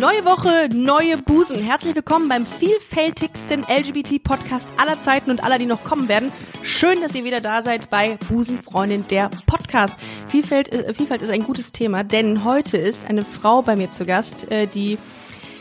Neue Woche, neue Busen. Herzlich willkommen beim vielfältigsten LGBT-Podcast aller Zeiten und aller, die noch kommen werden. Schön, dass ihr wieder da seid bei Busenfreundin der Podcast. Vielfalt, äh, Vielfalt ist ein gutes Thema, denn heute ist eine Frau bei mir zu Gast, äh, die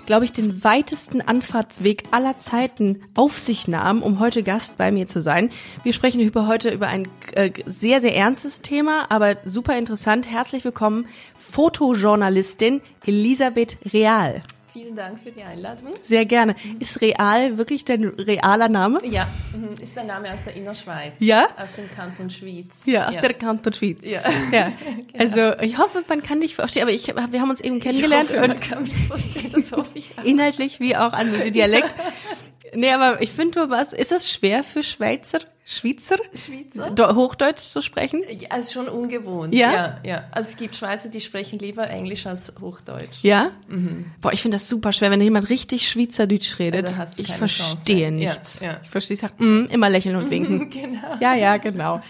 glaube ich, den weitesten Anfahrtsweg aller Zeiten auf sich nahm, um heute Gast bei mir zu sein. Wir sprechen über heute über ein äh, sehr, sehr ernstes Thema, aber super interessant. Herzlich willkommen, Fotojournalistin Elisabeth Real. Vielen Dank für die Einladung. Sehr gerne. Ist Real wirklich dein realer Name? Ja, mhm, ist der Name aus der Innerschweiz. Ja? Aus dem Kanton Schwyz. Ja, aus der Kanton Schwyz. Ja. ja. Also ich hoffe, man kann dich verstehen, aber ich, wir haben uns eben kennengelernt Ich hoffe, man kann mich verstehen, das hoffe ich auch. inhaltlich wie auch an dem Dialekt. Nee, aber ich finde du was, ist es schwer für Schweizer, Schweizer, Schweizer? Hochdeutsch zu sprechen? Ja, es ist schon ungewohnt. Ja? ja? Ja, Also es gibt Schweizer, die sprechen lieber Englisch als Hochdeutsch. Ja? Boah, ich finde das super schwer, wenn jemand richtig Schweizerdeutsch redet. Du ich verstehe Chance. nichts. Ja, ja. Ich verstehe, ich sag, mm, immer lächeln und winken. Genau. Ja, ja, genau.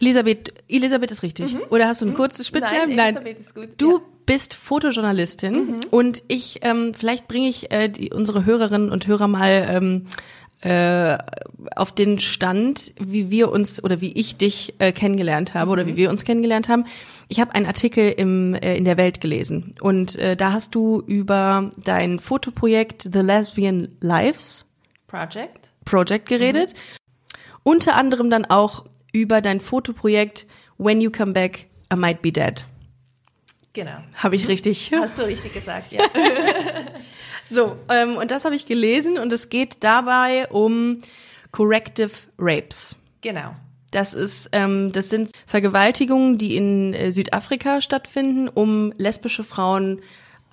Elisabeth, Elisabeth ist richtig. Oder hast du ein kurzes Spitznamen? Mhm. Nein, Elisabeth ist gut, Du ja. Mhm. bist Fotojournalistin und ich, ähm, vielleicht bringe ich äh, die, unsere Hörerinnen und Hörer mal ähm, äh, auf den Stand, wie wir uns oder wie ich dich äh, kennengelernt habe oder Mhm. wie wir uns kennengelernt haben. Ich habe einen Artikel im, äh, in der Welt gelesen und äh, da hast du über dein Fotoprojekt The Lesbian Lives Project. Project geredet. Unter anderem dann auch über dein Fotoprojekt When You Come Back, I Might Be Dead. Genau. Habe ich richtig? Hast du richtig gesagt, ja. So, ähm, und das habe ich gelesen und es geht dabei um Corrective Rapes. genau. Das ist, ähm, das sind Vergewaltigungen, die in äh, Südafrika stattfinden, um lesbische Frauen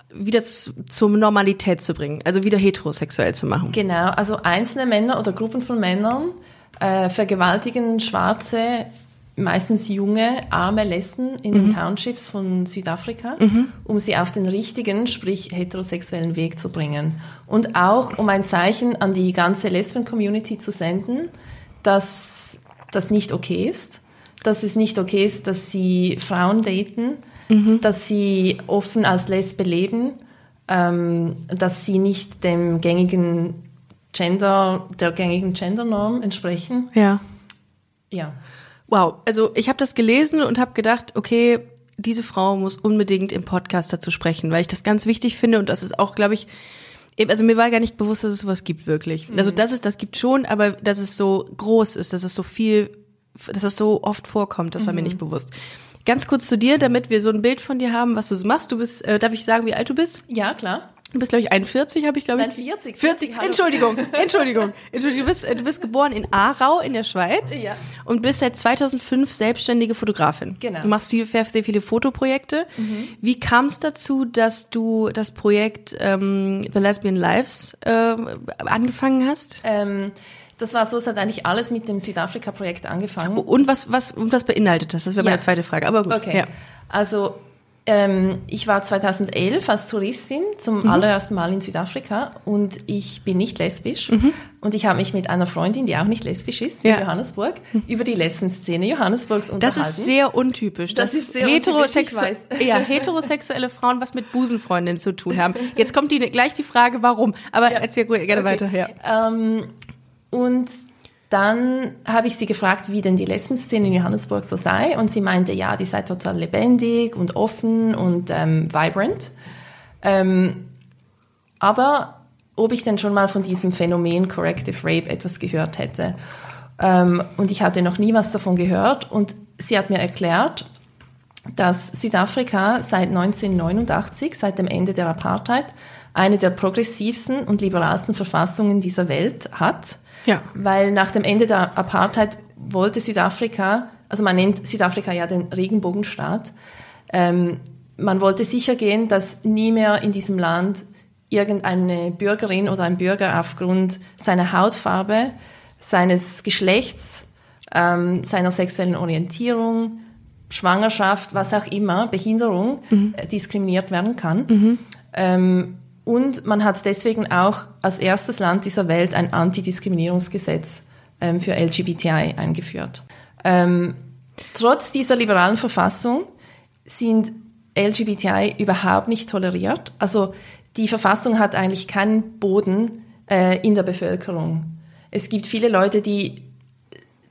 wieder zu, zur Normalität zu bringen, also wieder heterosexuell zu machen. Genau, also einzelne Männer oder Gruppen von Männern äh, vergewaltigen schwarze, meistens junge, arme Lesben in den Townships von Südafrika, um sie auf den richtigen, sprich heterosexuellen Weg zu bringen. Und auch um ein Zeichen an die ganze Lesben-Community zu senden, dass das nicht okay ist, dass es nicht okay ist, dass sie Frauen daten, dass sie offen als Lesbe leben, ähm, dass sie nicht dem gängigen Gender, der gängigen Gendernorm entsprechen. Ja. Ja. Wow, also ich habe das gelesen und habe gedacht, okay, diese Frau muss unbedingt im Podcast dazu sprechen, weil ich das ganz wichtig finde und das ist auch, glaube ich, also mir war gar nicht bewusst, dass es sowas gibt wirklich. Also das ist, das gibt schon, aber dass es so groß ist, dass es so viel, dass es so oft vorkommt, das war mir nicht bewusst. Ganz kurz zu dir, damit wir so ein Bild von dir haben, was du so machst. Du bist, äh, darf ich sagen, wie alt du bist? Ja, klar. Du bist, glaube ich, 41, habe ich, glaube ich. Nein, 40. 40, Hallo. Entschuldigung, Entschuldigung. Entschuldigung. Du bist, äh, du bist geboren in Aarau in der Schweiz Ja. und bist seit 2005 selbstständige Fotografin. Genau. Mhm. Du machst viel, sehr viele Fotoprojekte. Wie kam es dazu, dass du das Projekt ähm, The Lesbian Lives äh, angefangen hast? Ähm, das war so, es hat eigentlich alles mit dem Südafrika-Projekt angefangen. Und was, was, und was beinhaltet das? Das wäre Ja. meine zweite Frage. Aber gut. Okay. Ja. Also ähm, ich war 2011 als Touristin zum Mhm. allerersten Mal in Südafrika und ich bin nicht lesbisch. Und ich habe mich mit einer Freundin, die auch nicht lesbisch ist, Mhm. Ja. in Johannesburg, über die Lesbenszene Johannesburgs Das unterhalten. ist sehr untypisch. Das dass ist sehr weiß. Ja, heterosexuelle Frauen was mit Busenfreundinnen zu tun haben. Jetzt kommt die, gleich die Frage, warum. Aber erzähl gerne Okay. weiter. Ja. Ähm, und dann habe ich sie gefragt, wie denn die Lesbenszene in Johannesburg so sei. Und sie meinte, ja, die sei total lebendig und offen und ähm, vibrant. Ähm, aber ob ich denn schon mal von diesem Phänomen Corrective Rape etwas gehört hätte. Ähm, und ich hatte noch nie was davon gehört. Und sie hat mir erklärt, dass Südafrika seit 1989, seit dem Ende der Apartheid, eine der progressivsten und liberalsten Verfassungen dieser Welt hat. Ja. Weil nach dem Ende der Apartheid wollte Südafrika, also man nennt Südafrika ja den Regenbogenstaat, ähm, man wollte sicher gehen, dass nie mehr in diesem Land irgendeine Bürgerin oder ein Bürger aufgrund seiner Hautfarbe, seines Geschlechts, ähm, seiner sexuellen Orientierung, Schwangerschaft, was auch immer, Behinderung äh, diskriminiert werden kann. Ähm, und man hat deswegen auch als erstes Land dieser Welt ein Antidiskriminierungsgesetz ähm, für LGBTI eingeführt. Ähm, trotz dieser liberalen Verfassung sind LGBTI überhaupt nicht toleriert. Also die Verfassung hat eigentlich keinen Boden äh, in der Bevölkerung. Es gibt viele Leute, die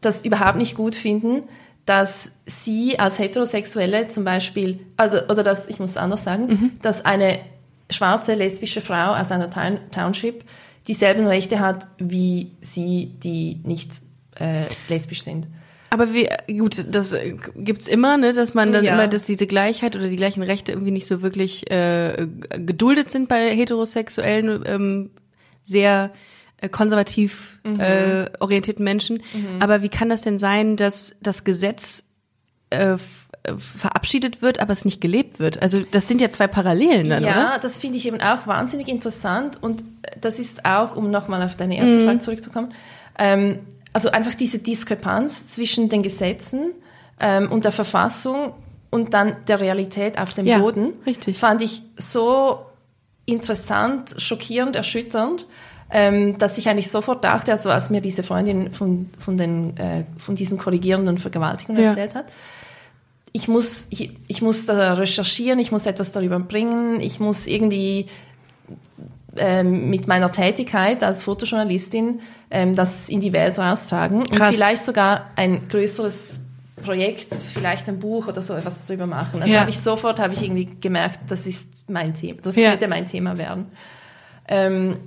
das überhaupt nicht gut finden, dass sie als Heterosexuelle zum Beispiel, also, oder dass, ich muss es anders sagen, dass eine schwarze lesbische Frau aus einer Town Township dieselben Rechte hat wie sie, die nicht äh, lesbisch sind. Aber wie, gut, das gibt's immer, ne, dass man dann Ja. immer, dass diese Gleichheit oder die gleichen Rechte irgendwie nicht so wirklich äh, geduldet sind bei heterosexuellen, ähm, sehr äh, konservativ äh, orientierten Menschen. Aber wie kann das denn sein, dass das Gesetz äh, verabschiedet wird, aber es nicht gelebt wird? Also das sind ja zwei Parallelen dann, ja, oder? das finde ich eben auch wahnsinnig interessant und das ist auch, um nochmal auf deine erste Frage zurückzukommen, ähm, also einfach diese Diskrepanz zwischen den Gesetzen ähm, und der Verfassung und dann der Realität auf dem Ja, Boden, richtig. fand ich so interessant, schockierend, erschütternd, ähm, dass ich eigentlich sofort dachte, also als mir diese Freundin von, von, den, äh, von diesen korrigierenden Vergewaltigungen Ja. erzählt hat, ich muss, ich, ich muss da recherchieren, ich muss etwas darüber bringen, ich muss irgendwie ähm, mit meiner Tätigkeit als Fotojournalistin ähm, das in die Welt raustragen und Krass. vielleicht sogar ein größeres Projekt, vielleicht ein Buch oder so etwas drüber machen. Also Ja. habe ich sofort habe ich irgendwie gemerkt, das ist mein Thema, das Ja. könnte mein Thema werden. Ähm,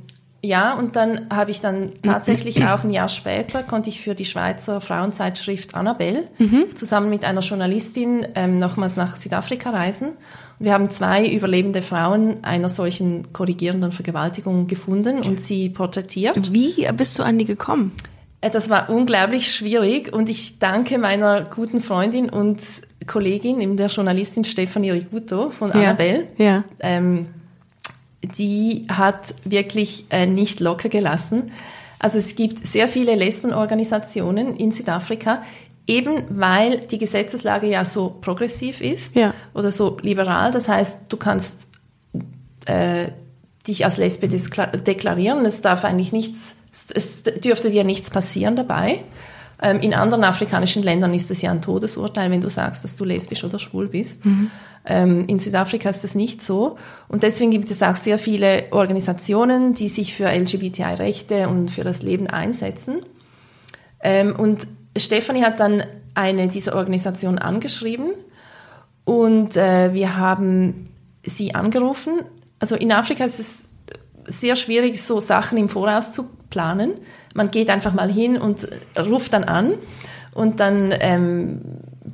ja, und dann habe ich dann tatsächlich auch ein Jahr später, konnte ich für die Schweizer Frauenzeitschrift Annabelle zusammen mit einer Journalistin ähm, nochmals nach Südafrika reisen. Und wir haben zwei überlebende Frauen einer solchen korrigierenden Vergewaltigung gefunden und sie porträtiert. Wie bist du an die gekommen? Äh, Das war unglaublich schwierig und ich danke meiner guten Freundin und Kollegin, eben der Journalistin Stefanie Riguto von Annabelle. Ja. Ähm, die hat wirklich äh, nicht locker gelassen. Also es gibt sehr viele Lesbenorganisationen in Südafrika, eben weil die Gesetzeslage ja so progressiv ist Ja. oder so liberal. Das heißt, du kannst äh, dich als Lesbe deklarieren. Es darf eigentlich nichts, es dürfte dir nichts passieren dabei. Ähm, in anderen afrikanischen Ländern ist es ja ein Todesurteil, wenn du sagst, dass du lesbisch oder schwul bist. Ähm, in Südafrika ist das nicht so. Und deswegen gibt es auch sehr viele Organisationen, die sich für LGBTI-Rechte und für das Leben einsetzen. Ähm, und Stefanie hat dann eine dieser Organisationen angeschrieben und äh, wir haben sie angerufen. Also in Afrika ist es sehr schwierig, so Sachen im Voraus zu planen. Man geht einfach mal hin und ruft dann an und dann ähm,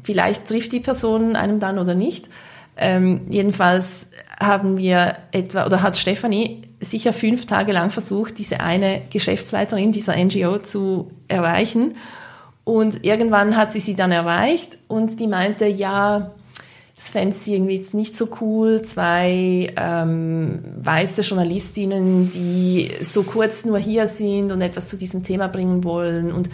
vielleicht trifft die Person einem dann oder nicht. Ähm, jedenfalls haben wir etwa, oder hat Stefanie sicher fünf Tage lang versucht, diese eine Geschäftsleiterin dieser NGO zu erreichen. Und irgendwann hat sie sie dann erreicht und die meinte, ja, das fände sie irgendwie jetzt nicht so cool, zwei ähm, weiße Journalistinnen, die so kurz nur hier sind und etwas zu diesem Thema bringen wollen. Und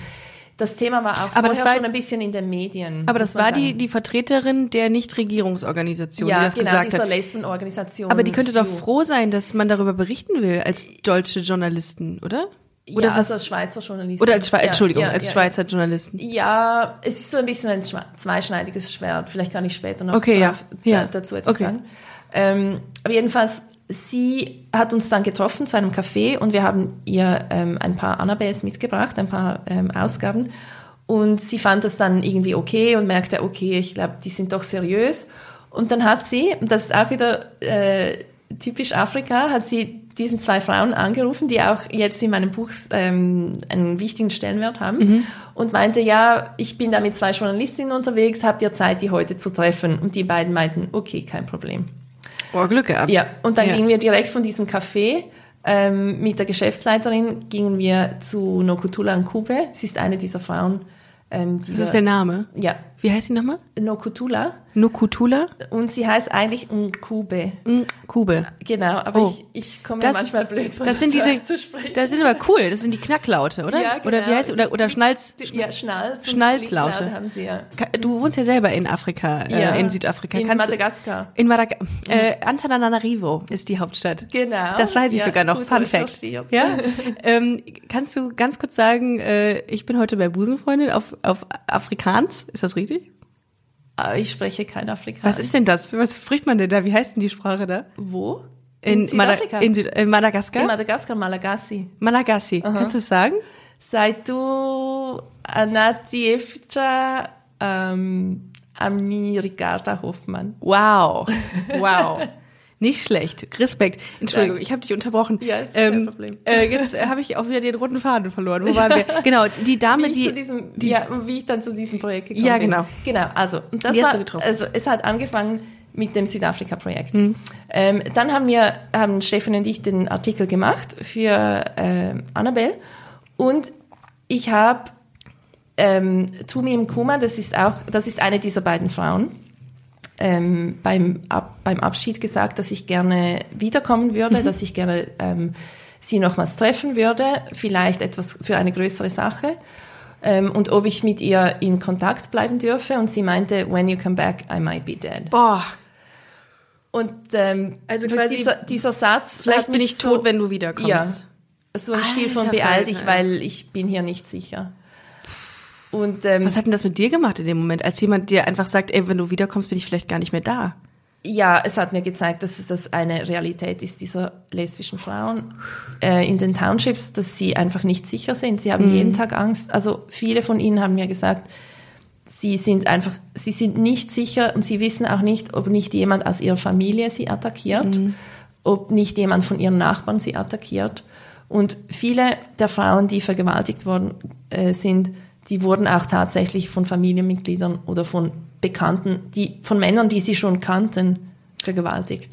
das Thema war auch Aber das vorher war- schon ein bisschen in den Medien. Aber das war die, die Vertreterin der Nichtregierungsorganisation, ja, die das genau, gesagt dieser hat. Lesbenorganisation. Aber die könnte doch froh sein, dass man darüber berichten will als deutsche Journalisten, oder? Oder ja, was? also als Schweizer Journalistin. oder als Schwe Ja, Entschuldigung, ja, als Schweizer Journalisten. Ja, es ist so ein bisschen ein zweischneidiges Schwert. Vielleicht kann ich später noch Okay, ja. auf- Ja. da- dazu etwas Okay. sagen. Ähm, aber jedenfalls, sie hat uns dann getroffen zu einem Café und wir haben ihr ähm, ein paar Annabelles mitgebracht, ein paar ähm, Ausgaben. Und sie fand das dann irgendwie okay und merkte, okay, ich glaube, die sind doch seriös. Und dann hat sie, und das ist auch wieder äh, typisch Afrika, hat sie diesen zwei Frauen angerufen, die auch jetzt in meinem Buch ähm, einen wichtigen Stellenwert haben und meinte, ja, ich bin da mit zwei Journalistinnen unterwegs, habt ihr Zeit, die heute zu treffen? Und die beiden meinten, okay, kein Problem. Oh, Glück gehabt. Ja, und dann Ja. gingen wir direkt von diesem Café ähm, mit der Geschäftsleiterin, gingen wir zu Nokutula Nkube. Sie ist eine dieser Frauen. Ähm, die Das ist der Name. Ja, Wie heißt sie nochmal? Nokutula. Nukutula? Und sie heißt eigentlich Nkube. Kube. Genau, aber Oh. ich, ich komme mir manchmal blöd vor, das sind so diese, auszusprechen. das sind aber cool, das sind die Knacklaute, oder? Ja, Oder genau. wie heißt oder oder Schnalz? Ja, Schnalz. Schnalzlaute. Haben sie ja. Du wohnst ja selber in Afrika, Ja. äh, in Südafrika. In Kannst Madagaskar. In Madagaskar. Äh, Antananarivo ist die Hauptstadt. Genau. Das weiß ich Ja, sogar noch. Fun Fact. Ja. ähm, kannst du ganz kurz sagen, äh, ich bin heute bei Busenfreundin auf, auf Afrikaans? Ist das richtig? Aber ich spreche kein Afrikaner. Was ist denn das? Was spricht man denn da? Wie heißt denn die Sprache da? Wo? In, Mada- Südafrika. in, in Madagaskar? In Madagaskar, Malagasy. Malagasy. Kannst du es sagen? Seit du Anati Efcha ähm, Amni Ricarda Hoffmann. Wow. Wow. Nicht schlecht. Respekt. Entschuldigung, Danke. ich habe dich unterbrochen. Ja, ist kein Problem. Äh, jetzt äh, habe ich auch wieder den roten Faden verloren. Wo waren wir? Genau, die Dame, Wie ich, die, diesem, die ja, wie ich dann zu diesem Projekt gekommen Ja, bin. genau. Genau, also, das hast war, du getroffen? also es hat angefangen mit dem Südafrika-Projekt. Mhm. Ähm, dann haben wir, haben Stefan und ich den Artikel gemacht für äh, Annabelle und ich habe ähm, Tumi Mkuma, das ist auch, das ist eine dieser beiden Frauen, ähm, beim, Ab, beim Abschied gesagt, dass ich gerne wiederkommen würde, dass ich gerne ähm, sie nochmals treffen würde, vielleicht etwas für eine größere Sache. Ähm, und ob ich mit ihr in Kontakt bleiben dürfe. Und sie meinte, when you come back, I might be dead. boah, Und ähm, Also quasi, dieser, dieser Satz. vielleicht bin ich so, tot, wenn du wiederkommst. Ja, so im Stil von Alter beeil dich, weil ich bin hier nicht sicher. Und ähm, Was hat denn das mit dir gemacht in dem Moment, als jemand dir einfach sagt, ey, wenn du wiederkommst, bin ich vielleicht gar nicht mehr da? Ja, es hat mir gezeigt, dass es das eine Realität ist dieser lesbischen Frauen äh, in den Townships, dass sie einfach nicht sicher sind. Sie haben jeden Tag Angst. Also viele von ihnen haben mir gesagt, sie sind einfach, sie sind nicht sicher und sie wissen auch nicht, ob nicht jemand aus ihrer Familie sie attackiert, ob nicht jemand von ihren Nachbarn sie attackiert. Und viele der Frauen, die vergewaltigt worden äh, sind, die wurden auch tatsächlich von Familienmitgliedern oder von Bekannten, die, von Männern, die sie schon kannten, vergewaltigt.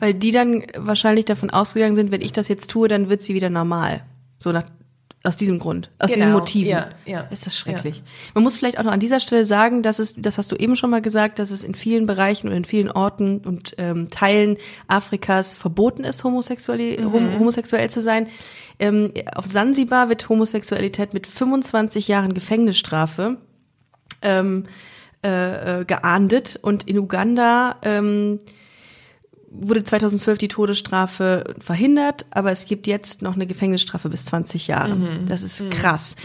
Weil die dann wahrscheinlich davon ausgegangen sind, wenn ich das jetzt tue, dann wird sie wieder normal. So nach, aus diesem Grund, aus diesen Genau, Motiven. ja, ja, Ist das schrecklich. Man muss vielleicht auch noch an dieser Stelle sagen, dass es, das hast du eben schon mal gesagt, dass es in vielen Bereichen und in vielen Orten und ähm, Teilen Afrikas verboten ist, homosexuell, Mhm. hom homosexuell zu sein. Ähm, auf Sansibar wird Homosexualität mit 25 Jahren Gefängnisstrafe ähm, äh, äh, geahndet und in Uganda ähm, wurde 2012 die Todesstrafe verhindert, aber es gibt jetzt noch eine Gefängnisstrafe bis 20 Jahre. Mhm. Das ist krass.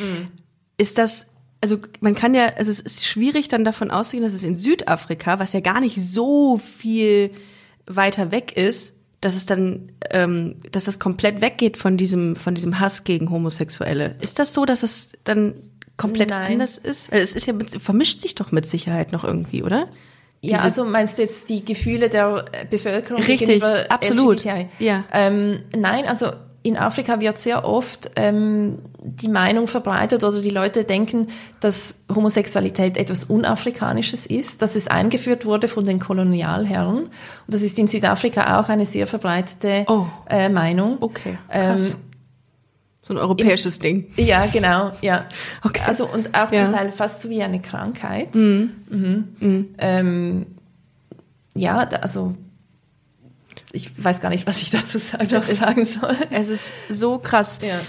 Ist das, also man kann ja, also es ist schwierig dann davon auszugehen, dass es in Südafrika, was ja gar nicht so viel weiter weg ist, dass es dann, ähm, dass das komplett weggeht von diesem, von diesem Hass gegen Homosexuelle. Ist das so, dass es dann komplett Nein. anders ist? Weil es ist ja, vermischt sich doch mit Sicherheit noch irgendwie, oder? Ja, also meinst du jetzt die Gefühle der äh, Bevölkerung Richtig, gegenüber absolut. LGBTI? Ja. Ähm, nein, also in Afrika wird sehr oft ähm, die Meinung verbreitet oder die Leute denken, dass Homosexualität etwas Unafrikanisches ist, dass es eingeführt wurde von den Kolonialherren. Und das ist in Südafrika auch eine sehr verbreitete Oh. äh, Meinung. Okay, Ähm. So ein europäisches Ding. Ja, genau, ja. Okay. Also und auch Ja. zum Teil fast so wie eine Krankheit. Mhm. Ähm, ja, also ich weiß gar nicht, was ich dazu noch sagen soll. Es ist so krass. Ja.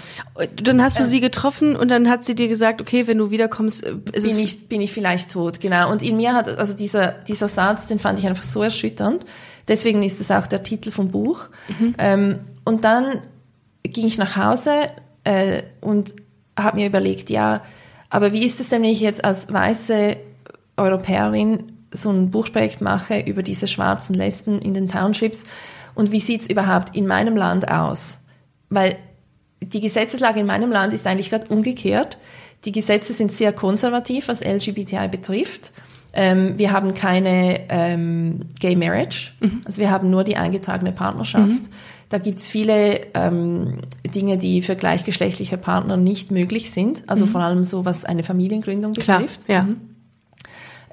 Dann hast du sie getroffen und dann hat sie dir gesagt, okay, wenn du wiederkommst, äh, ist es Bin ich, bin ich vielleicht tot, genau. Und in mir hat, also dieser, dieser Satz, den fand ich einfach so erschütternd. Deswegen ist es auch der Titel vom Buch. Ähm, und dann ging ich nach Hause äh, und habe mir überlegt, ja, aber wie ist es denn, wenn ich jetzt als weiße Europäerin so ein Buchprojekt mache über diese schwarzen Lesben in den Townships und wie sieht's überhaupt in meinem Land aus? Weil die Gesetzeslage in meinem Land ist eigentlich gerade umgekehrt. Die Gesetze sind sehr konservativ, was LGBTI betrifft. Ähm, wir haben keine ähm, Gay Marriage, also wir haben nur die eingetragene Partnerschaft. Da gibt's viele ähm, Dinge, die für gleichgeschlechtliche Partner nicht möglich sind, also vor allem so, was eine Familiengründung klar. betrifft. Ja.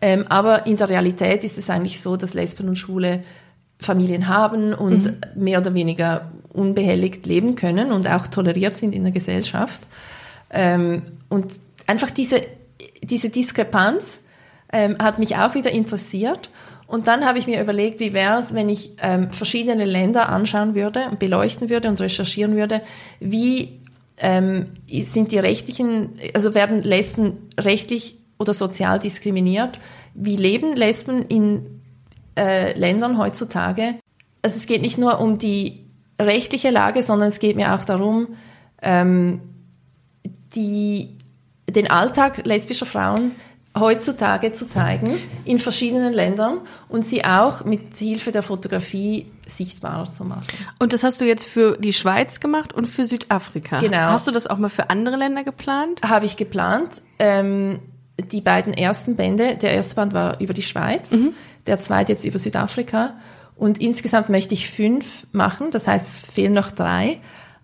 Ähm, aber in der Realität ist es eigentlich so, dass Lesben und Schwule Familien haben und mehr oder weniger unbehelligt leben können und auch toleriert sind in der Gesellschaft. Ähm, und einfach diese, diese Diskrepanz ähm, hat mich auch wieder interessiert. Und dann habe ich mir überlegt, wie wäre es, wenn ich ähm, verschiedene Länder anschauen würde beleuchten würde und recherchieren würde, wie ähm, sind die rechtlichen, also werden Lesben rechtlich oder sozial diskriminiert? Wie leben Lesben in äh, Ländern heutzutage? Also es geht nicht nur um die rechtliche Lage, sondern es geht mir auch darum, ähm, die, den Alltag lesbischer Frauen heutzutage zu zeigen in verschiedenen Ländern und sie auch mit Hilfe der Fotografie sichtbarer zu machen. Und das hast du jetzt für die Schweiz gemacht und für Südafrika. Genau. Hast du das auch mal für andere Länder geplant? Habe ich geplant. Ähm, die beiden ersten Bände, der erste Band war über die Schweiz, mhm. der zweite jetzt über Südafrika. Und insgesamt möchte ich fünf machen, das heißt, es fehlen noch drei.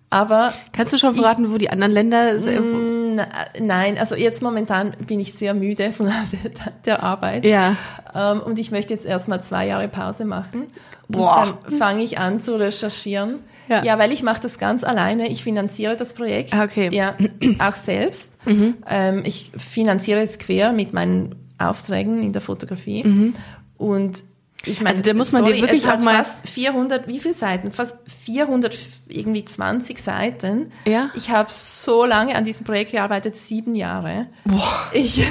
Aber kannst du schon verraten, ich, wo die anderen Länder sind? Nein, also jetzt momentan bin ich sehr müde von der, der Arbeit. Ja. Ähm, und ich möchte jetzt erstmal zwei Jahre Pause machen. Boah. Und dann fange ich an zu recherchieren. Ja, ja weil ich mache das ganz alleine. Ich finanziere das Projekt. Ah, okay. Ja, auch selbst. Mhm. Ähm, ich finanziere es quer mit meinen Aufträgen in der Fotografie. Mhm. Und ich meine, also da muss man sorry, dir wirklich es hat auch mal fast 400, wie viele Seiten? Fast 400 irgendwie 20 Seiten. Ja. Ich habe so lange an diesem Projekt gearbeitet, sieben Jahre. Boah. Ich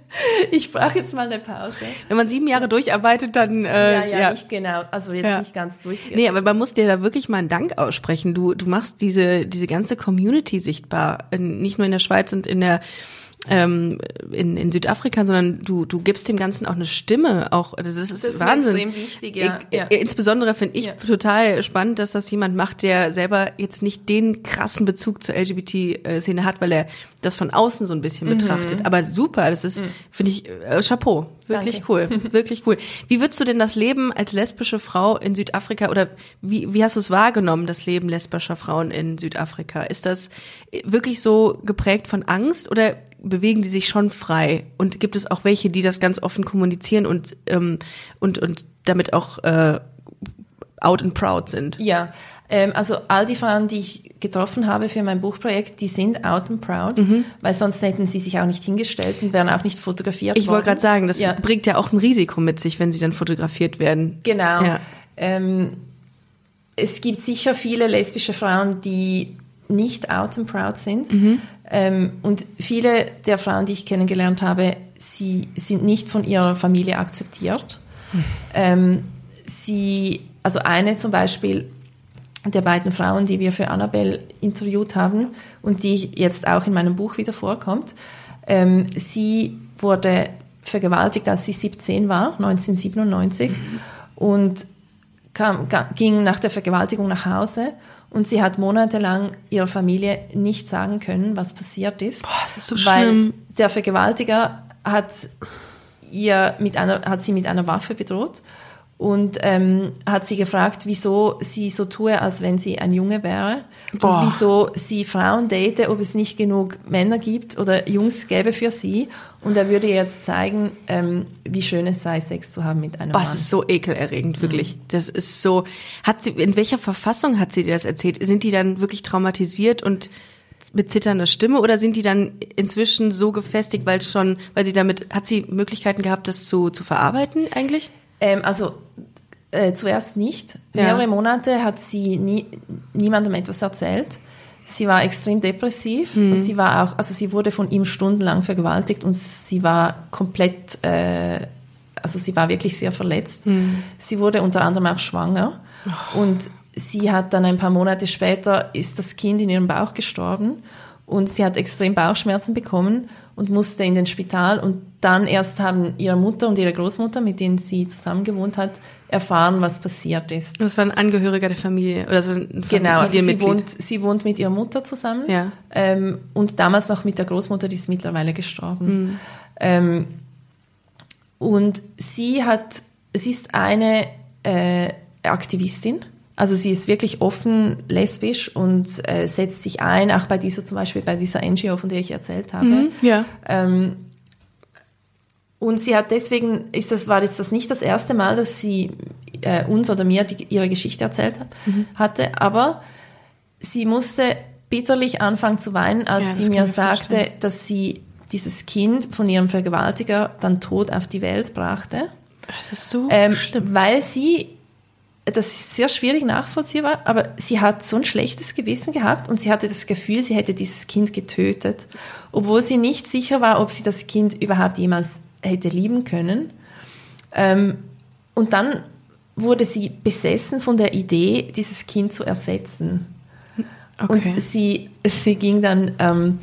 ich brauche jetzt mal eine Pause. Wenn man sieben Jahre durcharbeitet, dann äh, ja, ja, ja. nicht genau, also jetzt ja. nicht ganz durch. Nee, aber man muss dir da wirklich mal einen Dank aussprechen. Du du machst diese diese ganze Community sichtbar, nicht nur in der Schweiz und in der ähm, in, in Südafrika, sondern du, du gibst dem Ganzen auch eine Stimme. Auch das ist, das ist Wahnsinn. extrem wichtig, ja. Ich, ja. Insbesondere finde ich ja. total spannend, dass das jemand macht, der selber jetzt nicht den krassen Bezug zur LGBT-Szene hat, weil er das von außen so ein bisschen mhm. betrachtet. Aber super, das ist, mhm. finde ich, äh, Chapeau. Wirklich Danke. cool. Wirklich cool. Wie würdest du denn das Leben als lesbische Frau in Südafrika oder wie, wie hast du es wahrgenommen, das Leben lesbischer Frauen in Südafrika? Ist das wirklich so geprägt von Angst oder bewegen die sich schon frei? Und gibt es auch welche, die das ganz offen kommunizieren und, ähm, und, und damit auch äh, out and proud sind? Ja, ähm, also all die Frauen, die ich getroffen habe für mein Buchprojekt, die sind out and proud, mhm. weil sonst hätten sie sich auch nicht hingestellt und wären auch nicht fotografiert ich worden. Ich wollte gerade sagen, das ja. bringt ja auch ein Risiko mit sich, wenn sie dann fotografiert werden. Genau. Ja. Ähm, es gibt sicher viele lesbische Frauen, die nicht out and proud sind. Mhm. Ähm, und viele der Frauen, die ich kennengelernt habe, sie sind nicht von ihrer Familie akzeptiert. Mhm. Ähm, sie, also eine zum Beispiel der beiden Frauen, die wir für Annabelle interviewt haben und die jetzt auch in meinem Buch wieder vorkommt, ähm, sie wurde vergewaltigt, als sie 17 war, 1997, mhm. und kam, ging nach der Vergewaltigung nach Hause und sie hat monatelang ihrer Familie nicht sagen können, was passiert ist. Boah, das ist so weil schlimm. der Vergewaltiger hat ihr mit einer, hat sie mit einer Waffe bedroht und ähm, hat sie gefragt, wieso sie so tue, als wenn sie ein Junge wäre Boah. und wieso sie Frauen date, ob es nicht genug Männer gibt oder Jungs gäbe für sie. Und er würde jetzt zeigen, ähm, wie schön es sei, Sex zu haben mit einem Boah, Mann. Das ist so ekelerregend, wirklich. Mhm. Das ist so. Hat sie in welcher Verfassung hat sie dir das erzählt? Sind die dann wirklich traumatisiert und mit zitternder Stimme oder sind die dann inzwischen so gefestigt, weil schon, weil sie damit, hat sie Möglichkeiten gehabt, das zu, zu verarbeiten eigentlich? Ähm, also äh, zuerst nicht. Ja. Mehrere Monate hat sie nie, niemandem etwas erzählt. Sie war extrem depressiv. Mhm. Sie war auch, also sie wurde von ihm stundenlang vergewaltigt und sie war komplett, äh, also sie war wirklich sehr verletzt. Mhm. Sie wurde unter anderem auch schwanger oh. und sie hat dann ein paar Monate später ist das Kind in ihrem Bauch gestorben und sie hat extrem Bauchschmerzen bekommen und musste in den Spital und dann erst haben ihre Mutter und ihre Großmutter, mit denen sie zusammen gewohnt hat, erfahren, was passiert ist. Das war ein Angehöriger der Familie oder so ein Genau, also sie wohnt, sie wohnt mit ihrer Mutter zusammen ja. ähm, und damals noch mit der Großmutter, die ist mittlerweile gestorben. Mhm. Ähm, und sie hat, sie ist eine äh, Aktivistin also sie ist wirklich offen lesbisch und äh, setzt sich ein, auch bei dieser zum Beispiel bei dieser NGO, von der ich erzählt habe. Mhm, ja. Ähm, und sie hat deswegen, ist das, war jetzt das nicht das erste Mal, dass sie äh, uns oder mir die, ihre Geschichte erzählt hat, mhm. hatte, aber sie musste bitterlich anfangen zu weinen, als ja, sie mir sagte, dass sie dieses Kind von ihrem Vergewaltiger dann tot auf die Welt brachte. Das ist so Ähm, schlimm. weil sie, das ist sehr schwierig nachvollziehbar, aber sie hat so ein schlechtes Gewissen gehabt und sie hatte das Gefühl, sie hätte dieses Kind getötet, obwohl sie nicht sicher war, ob sie das Kind überhaupt jemals hätte lieben können. Ähm, und dann wurde sie besessen von der Idee, dieses Kind zu ersetzen. Okay. Und sie, sie ging dann ähm,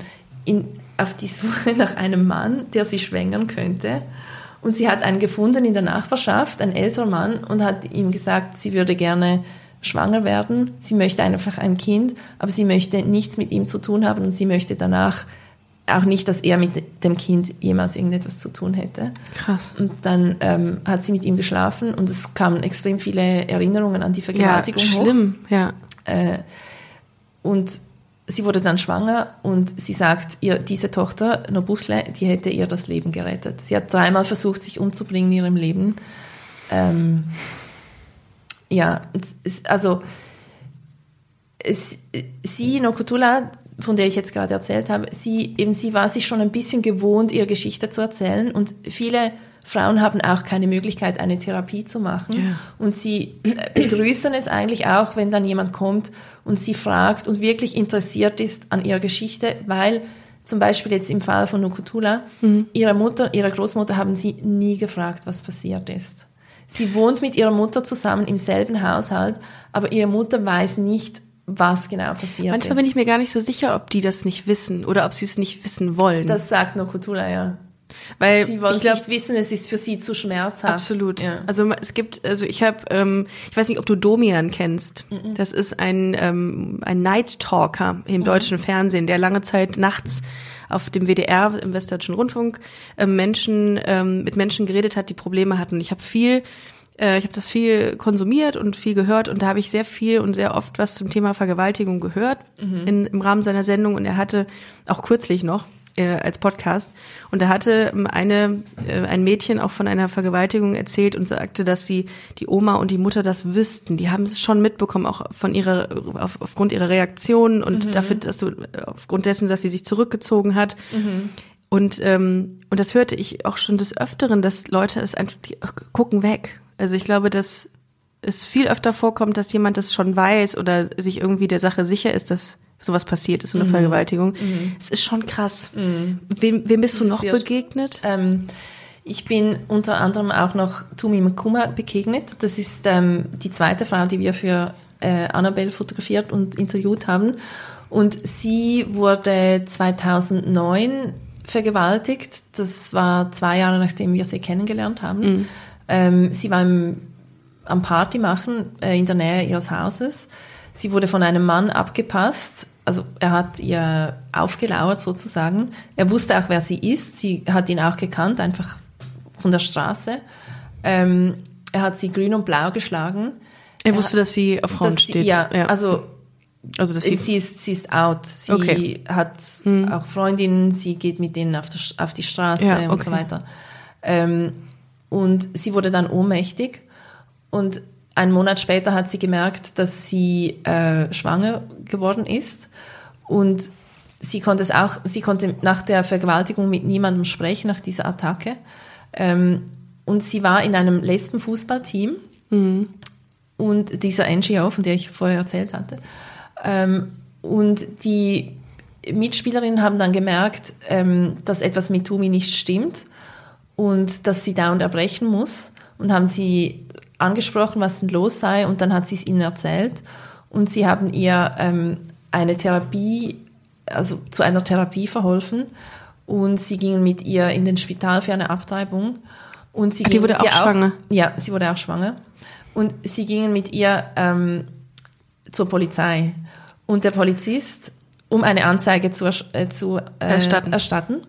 in, auf die Suche nach einem Mann, der sie schwängern könnte. Und sie hat einen gefunden in der Nachbarschaft, ein älterer Mann, und hat ihm gesagt, sie würde gerne schwanger werden. Sie möchte einfach ein Kind, aber sie möchte nichts mit ihm zu tun haben und sie möchte danach auch nicht, dass er mit dem Kind jemals irgendetwas zu tun hätte. Krass. Und dann ähm, hat sie mit ihm geschlafen und es kamen extrem viele Erinnerungen an die Ja, Vergewaltigung hoch. schlimm. Ja. Äh, und sie wurde dann schwanger und sie sagt, ihr, diese Tochter, Nobusle, die hätte ihr das Leben gerettet. Sie hat dreimal versucht, sich umzubringen in ihrem Leben. Ähm, ja, es, also es, sie, Nokutula, von der ich jetzt gerade erzählt habe, sie, eben, sie war sich schon ein bisschen gewohnt, ihre Geschichte zu erzählen und viele Frauen haben auch keine Möglichkeit, eine Therapie zu machen. Ja. Und sie äh, begrüßen es eigentlich auch, wenn dann jemand kommt und sie fragt und wirklich interessiert ist an ihrer Geschichte, weil zum Beispiel jetzt im Fall von Nukutula, ihre Mutter, ihre Großmutter haben sie nie gefragt, was passiert ist. Sie wohnt mit ihrer Mutter zusammen im selben Haushalt, aber ihre Mutter weiß nicht, was genau passiert Manchmal ist. bin ich mir gar nicht so sicher, ob die das nicht wissen oder ob sie es nicht wissen wollen. das sagt Nukutula, ja. Weil Sie wollen ich glaube, nicht wissen, es ist für sie zu schmerzhaft. Absolut. Ja. Also es gibt, also ich habe, ähm, ich weiß nicht, ob du Domian kennst. Das ist ein ein, ein Night Talker im deutschen Fernsehen, der lange Zeit nachts auf dem WDR im Westdeutschen Rundfunk ähm, Menschen ähm, mit Menschen geredet hat, die Probleme hatten. Ich habe viel äh, ich habe das viel konsumiert und viel gehört und da habe ich sehr viel und sehr oft was zum Thema Vergewaltigung gehört in, im Rahmen seiner Sendung und er hatte auch kürzlich noch äh, als Podcast und da hatte ähm, eine äh, ein Mädchen auch von einer Vergewaltigung erzählt und sagte, dass sie die Oma und die Mutter das wüssten. Die haben es schon mitbekommen, auch von ihrer auf, aufgrund ihrer Reaktionen und dafür, dass du aufgrund dessen, dass sie sich zurückgezogen hat. Und ähm, und das hörte ich auch schon des Öfteren, dass Leute es einfach die gucken weg. Also ich glaube, dass es viel öfter vorkommt, dass jemand das schon weiß oder sich irgendwie der Sache sicher ist, dass sowas passiert ist, so eine Vergewaltigung. Es ist schon krass. Wem, wem bist du noch begegnet? Ähm, ich bin unter anderem auch noch Tumi Makuma begegnet. Das ist ähm, die zweite Frau, die wir für äh, Annabelle fotografiert und interviewt haben. Und sie wurde 2009 vergewaltigt. Das war zwei Jahre, nachdem wir sie kennengelernt haben. Ähm, sie war im, am Party machen äh, in der Nähe ihres Hauses. Sie wurde von einem Mann abgepasst. Also er hat ihr aufgelauert sozusagen. Er wusste auch, wer sie ist. Sie hat ihn auch gekannt, einfach von der Straße. Ähm, er hat sie grün und blau geschlagen. Er wusste, dass sie auf Frauen Dass sie- steht. Ja, also also dass sie, sie, ist, sie ist out. Sie Okay. hat auch Freundinnen, sie geht mit denen auf, der, auf die Straße Ja, und okay. so weiter. Ähm, und sie wurde dann ohnmächtig. Und einen Monat später hat sie gemerkt, dass sie äh, schwanger geworden ist. Und sie konnte es auch, sie konnte nach der Vergewaltigung mit niemandem sprechen, nach dieser Attacke. Ähm, und sie war in einem Lesbenfußballteam und dieser NGO, von der ich vorher erzählt hatte. Ähm, und die Mitspielerinnen haben dann gemerkt, ähm, dass etwas mit Tumi nicht stimmt und dass sie dauernd erbrechen muss und haben sie angesprochen, was denn los sei und dann hat sie es ihnen erzählt und sie haben ihr ähm, eine Therapie, also zu einer Therapie verholfen und sie gingen mit ihr in den Spital für eine Abtreibung und sie Ach, die wurde auch schwanger? ja, sie wurde auch schwanger. Und sie gingen mit ihr ähm, zur Polizei. Und der Polizist, um eine Anzeige zu, äh, zu äh, Erstatten. erstatten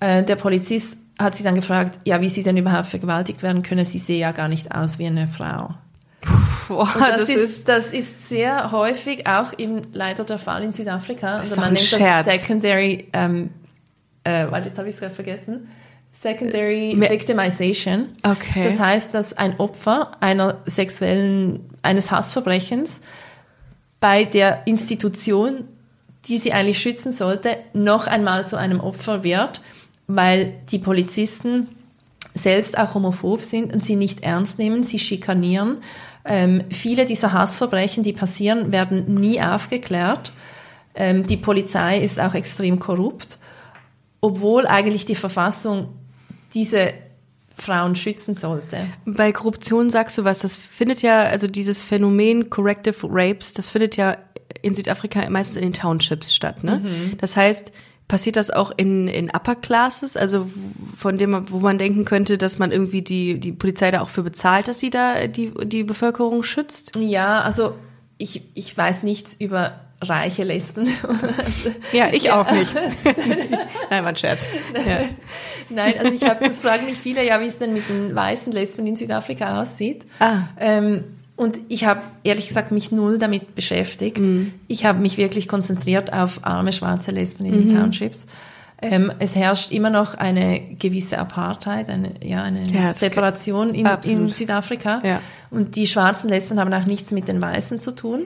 äh, der Polizist hat sie dann gefragt, ja, wie sie denn überhaupt vergewaltigt werden können. Sie sehe ja gar nicht aus wie eine Frau. boah, Und das, ist, das ist sehr häufig auch eben leider der Fall in Südafrika. ist Also man nennt Scherz. das Secondary, ähm, äh, warte, jetzt habe ich es gerade vergessen. Secondary Me- Victimization. Okay. Das heißt, dass ein Opfer einer sexuellen, eines Hassverbrechens bei der Institution, die sie eigentlich schützen sollte, noch einmal zu einem Opfer wird, weil die Polizisten selbst auch homophob sind und sie nicht ernst nehmen, sie schikanieren. Ähm, viele dieser Hassverbrechen, die passieren, werden nie aufgeklärt. Ähm, die Polizei ist auch extrem korrupt, obwohl eigentlich die Verfassung diese Frauen schützen sollte. Bei Korruption sagst du was, das findet ja, also dieses Phänomen Corrective Rapes, das findet ja in Südafrika meistens in den Townships statt. Ne? Mhm. Das heißt, passiert das auch in, in Upper Classes, also von dem, wo man denken könnte, dass man irgendwie die, die Polizei da auch für bezahlt, dass sie da die, die Bevölkerung schützt? Ja, also ich, ich weiß nichts über reiche Lesben. ja, ich auch nicht. Nein, mein Scherz. Ja. Nein, also ich habe, das fragen nicht viele, ja, wie es denn mit den weißen Lesben in Südafrika aussieht. Ah. Ähm, und ich habe ehrlich gesagt mich null damit beschäftigt. Mhm. Ich habe mich wirklich konzentriert auf arme schwarze Lesben in mhm. den Townships. Ähm, es herrscht immer noch eine gewisse Apartheid, eine, ja, eine ja, Separation in, in, Südafrika. Ja. Und die schwarzen Lesben haben auch nichts mit den Weißen zu tun.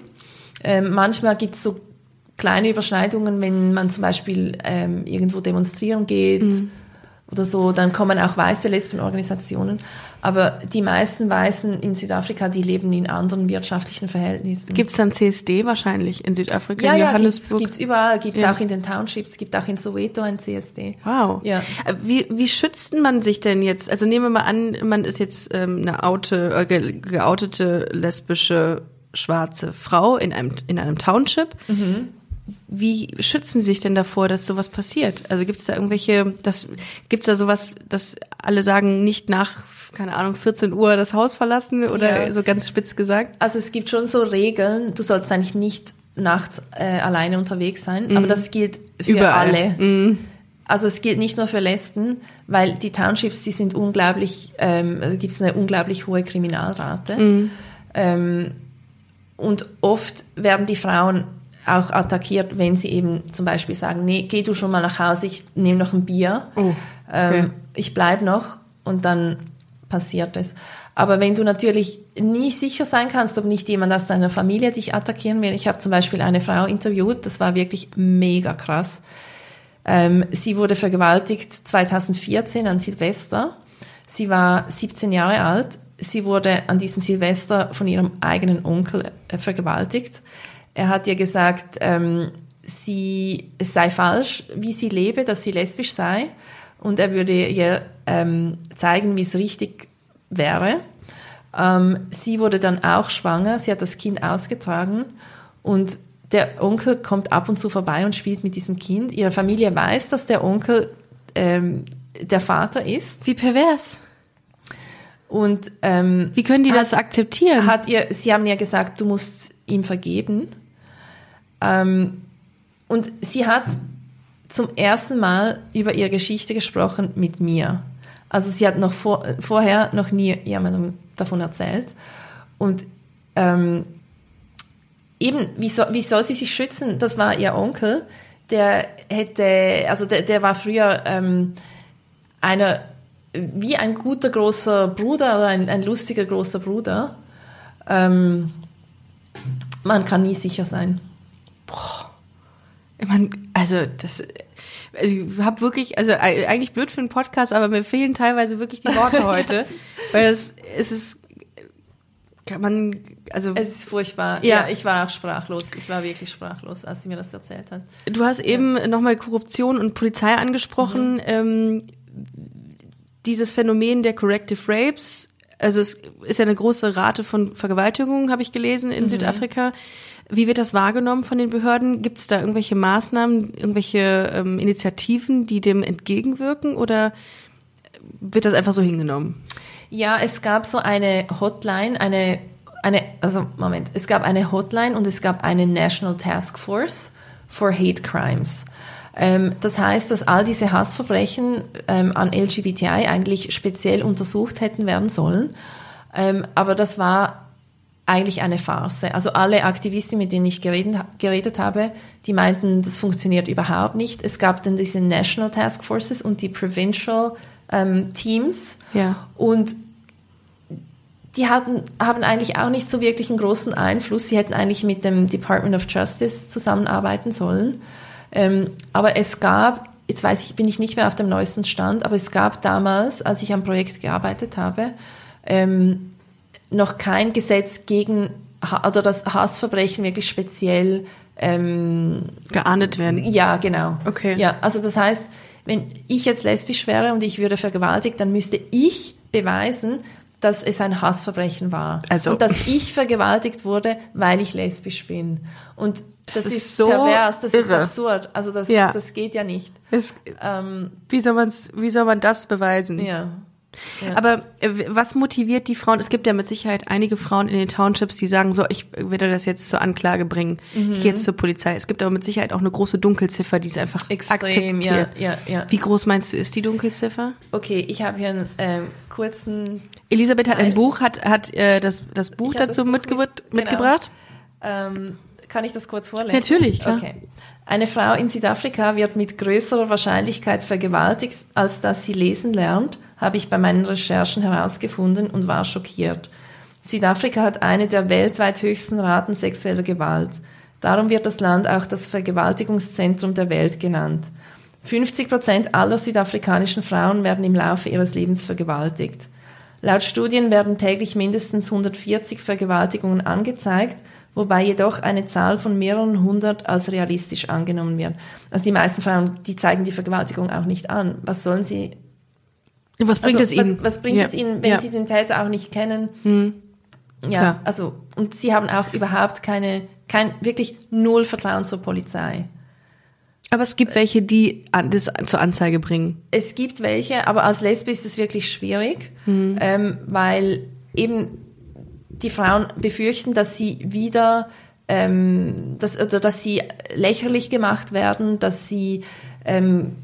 Ähm, manchmal gibt es so kleine Überschneidungen, wenn man zum Beispiel ähm, irgendwo demonstrieren geht mhm. Oder so, dann kommen auch weiße Lesbenorganisationen. Aber die meisten Weißen in Südafrika, die leben in anderen wirtschaftlichen Verhältnissen. Gibt es dann CSD wahrscheinlich in Südafrika? Ja, in ja, gibt es überall. Gibt es ja. auch in den Townships, gibt auch in Soweto ein CSD. Wow. Ja. Äh, wie, wie schützt man sich denn jetzt? Also nehmen wir mal an, man ist jetzt ähm, eine oute, äh, geoutete lesbische schwarze Frau in einem, in einem Township. Mhm. Wie schützen Sie sich denn davor, dass sowas passiert? Also gibt es da irgendwelche, das gibt es da sowas, dass alle sagen, nicht nach keine Ahnung, 14 Uhr das Haus verlassen oder ja. so ganz spitz gesagt? Also es gibt schon so Regeln, du sollst eigentlich nicht nachts äh, alleine unterwegs sein, mhm. aber das gilt für Überall. alle. Mhm. Also es gilt nicht nur für Lesben, weil die Townships, die sind unglaublich, ähm, also gibt es eine unglaublich hohe Kriminalrate. Mhm. Ähm, und oft werden die Frauen auch attackiert, wenn sie eben zum Beispiel sagen, nee, geh du schon mal nach Hause, ich nehme noch ein Bier, oh, okay. ähm, ich bleib noch und dann passiert es. Aber wenn du natürlich nie sicher sein kannst, ob nicht jemand aus deiner Familie dich attackieren will. Ich habe zum Beispiel eine Frau interviewt, das war wirklich mega krass. Ähm, sie wurde vergewaltigt 2014 an Silvester. Sie war 17 Jahre alt. Sie wurde an diesem Silvester von ihrem eigenen Onkel äh, vergewaltigt. Er hat ihr gesagt, ähm, sie, es sei falsch, wie sie lebe, dass sie lesbisch sei und er würde ihr ähm, zeigen, wie es richtig wäre. Ähm, sie wurde dann auch schwanger, sie hat das Kind ausgetragen und der Onkel kommt ab und zu vorbei und spielt mit diesem Kind. Ihre Familie weiß, dass der Onkel ähm, der Vater ist. Wie pervers. Und ähm, wie können die das akzeptieren? Hat ihr, sie haben ja gesagt, du musst ihm vergeben. Ähm, und sie hat zum ersten Mal über ihre Geschichte gesprochen mit mir. Also sie hat noch vor, vorher noch nie jemandem davon erzählt. Und ähm, eben, wie, so, wie soll sie sich schützen? Das war ihr Onkel, der hätte, also der, der war früher ähm, einer, wie ein guter großer Bruder oder ein, ein lustiger großer Bruder. Ähm, man kann nie sicher sein. Boah. Ich meine, also das, also ich habe wirklich, also eigentlich blöd für einen Podcast, aber mir fehlen teilweise wirklich die Worte heute, weil das es ist kann man also es ist furchtbar. Ja. ja. ich war auch sprachlos. Ich war wirklich sprachlos, als sie mir das erzählt hat. Du hast eben ja. nochmal Korruption und Polizei angesprochen. Mhm. Ähm, dieses Phänomen der Corrective Rapes, also es ist ja eine große Rate von Vergewaltigungen, habe ich gelesen in mhm. Südafrika. Wie wird das wahrgenommen von den Behörden? Gibt es da irgendwelche Maßnahmen, irgendwelche ähm, Initiativen, die dem entgegenwirken oder wird das einfach so hingenommen? Ja, es gab so eine Hotline, eine, eine, also Moment, es gab eine Hotline und es gab eine National Task Force for Hate Crimes. Ähm, das heißt, dass all diese Hassverbrechen ähm, an LGBTI eigentlich speziell untersucht hätten werden sollen. Ähm, aber das war eigentlich eine Farce. Also alle Aktivisten, mit denen ich geredet, geredet habe, die meinten, das funktioniert überhaupt nicht. Es gab dann diese National Task Forces und die Provincial ähm, Teams. Ja. Und die hatten, haben eigentlich auch nicht so wirklich einen großen Einfluss. Sie hätten eigentlich mit dem Department of Justice zusammenarbeiten sollen. Ähm, aber es gab jetzt weiß ich, bin ich nicht mehr auf dem neuesten Stand, aber es gab damals, als ich am Projekt gearbeitet habe, ähm, noch kein Gesetz gegen Ha- oder das Hassverbrechen wirklich speziell ähm, Geahndet werden. ja, genau. Okay. Ja, also das heißt, wenn ich jetzt lesbisch wäre und ich würde vergewaltigt, dann müsste ich beweisen, dass es ein Hassverbrechen war. Also- und dass ich vergewaltigt wurde, weil ich lesbisch bin. Und das, ist ist, so pervers, das ist irre. absurd. Also das, Ja. das geht ja nicht. Es, Ähm, wie, soll man's, wie soll man das beweisen? ja. Ja. Aber äh, was motiviert die Frauen? Es gibt ja mit Sicherheit einige Frauen in den Townships, die sagen, so, ich werde das jetzt zur Anklage bringen. Mhm. Ich gehe jetzt zur Polizei. Es gibt aber mit Sicherheit auch eine große Dunkelziffer, die es einfach Extrem, ja, akzeptiert. ja, ja. Wie groß meinst du, ist die Dunkelziffer? Okay, ich habe hier einen ähm, kurzen Elisabeth hat ein. Buch, hat, hat äh, das, das Buch dazu das Buch mitgebracht, mit- genau. mitgebracht. Ähm, kann ich das kurz vorlesen? Natürlich, klar. Okay. Eine Frau in Südafrika wird mit größerer Wahrscheinlichkeit vergewaltigt, als dass sie lesen lernt, habe ich bei meinen Recherchen herausgefunden und war schockiert. Südafrika hat eine der weltweit höchsten Raten sexueller Gewalt. Darum wird das Land auch das Vergewaltigungszentrum der Welt genannt. 50 Prozent aller südafrikanischen Frauen werden im Laufe ihres Lebens vergewaltigt. Laut Studien werden täglich mindestens 140 Vergewaltigungen angezeigt, wobei jedoch eine Zahl von mehreren hundert als realistisch angenommen wird. Also die meisten Frauen, die zeigen die Vergewaltigung auch nicht an. Was sollen sie? Was bringt also, es ihnen? Was, was bringt Ja. es ihnen, wenn ja. sie den Täter auch nicht kennen? Ja, Klar. also und sie haben auch überhaupt keine, kein wirklich null Vertrauen zur Polizei. Aber es gibt welche, die das zur Anzeige bringen. Es gibt welche, aber als Lesbe ist es wirklich schwierig, ähm, weil eben die Frauen befürchten, dass sie wieder, ähm, dass, oder dass sie lächerlich gemacht werden, dass sie ähm,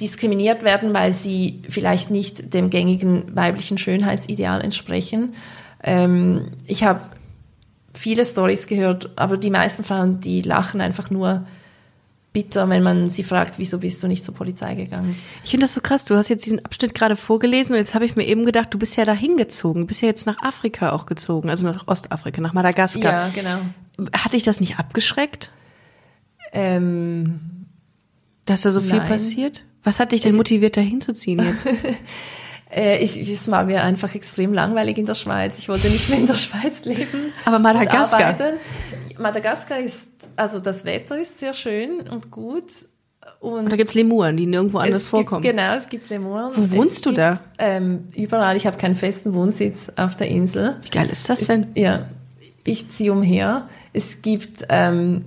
diskriminiert werden, weil sie vielleicht nicht dem gängigen weiblichen Schönheitsideal entsprechen. Ähm, ich habe viele Stories gehört, aber die meisten Frauen, die lachen einfach nur bitter, wenn man sie fragt, wieso bist du nicht zur Polizei gegangen? Ich finde das so krass. Du hast jetzt diesen Abschnitt gerade vorgelesen und jetzt habe ich mir eben gedacht, du bist ja da hingezogen. Du bist ja jetzt nach Afrika auch gezogen, also nach Ostafrika, nach Madagaskar. Ja, genau. Hat dich das nicht abgeschreckt, Ähm, dass da so viel Nein. passiert? Was hat dich denn motiviert, da hinzuziehen jetzt? äh, ich, es war mir einfach extrem langweilig in der Schweiz. Ich wollte nicht mehr in der Schweiz leben. Aber Madagaskar. Madagaskar ist, also das Wetter ist sehr schön und gut. Und Und da gibt's Lemuren, die nirgendwo anders es vorkommen. Gibt, genau, es gibt Lemuren. Wo Es wohnst du gibt, da? Ähm, überall. Ich habe keinen festen Wohnsitz auf der Insel. Wie geil ist das Es, denn? ja, ich ziehe umher. Es gibt ähm,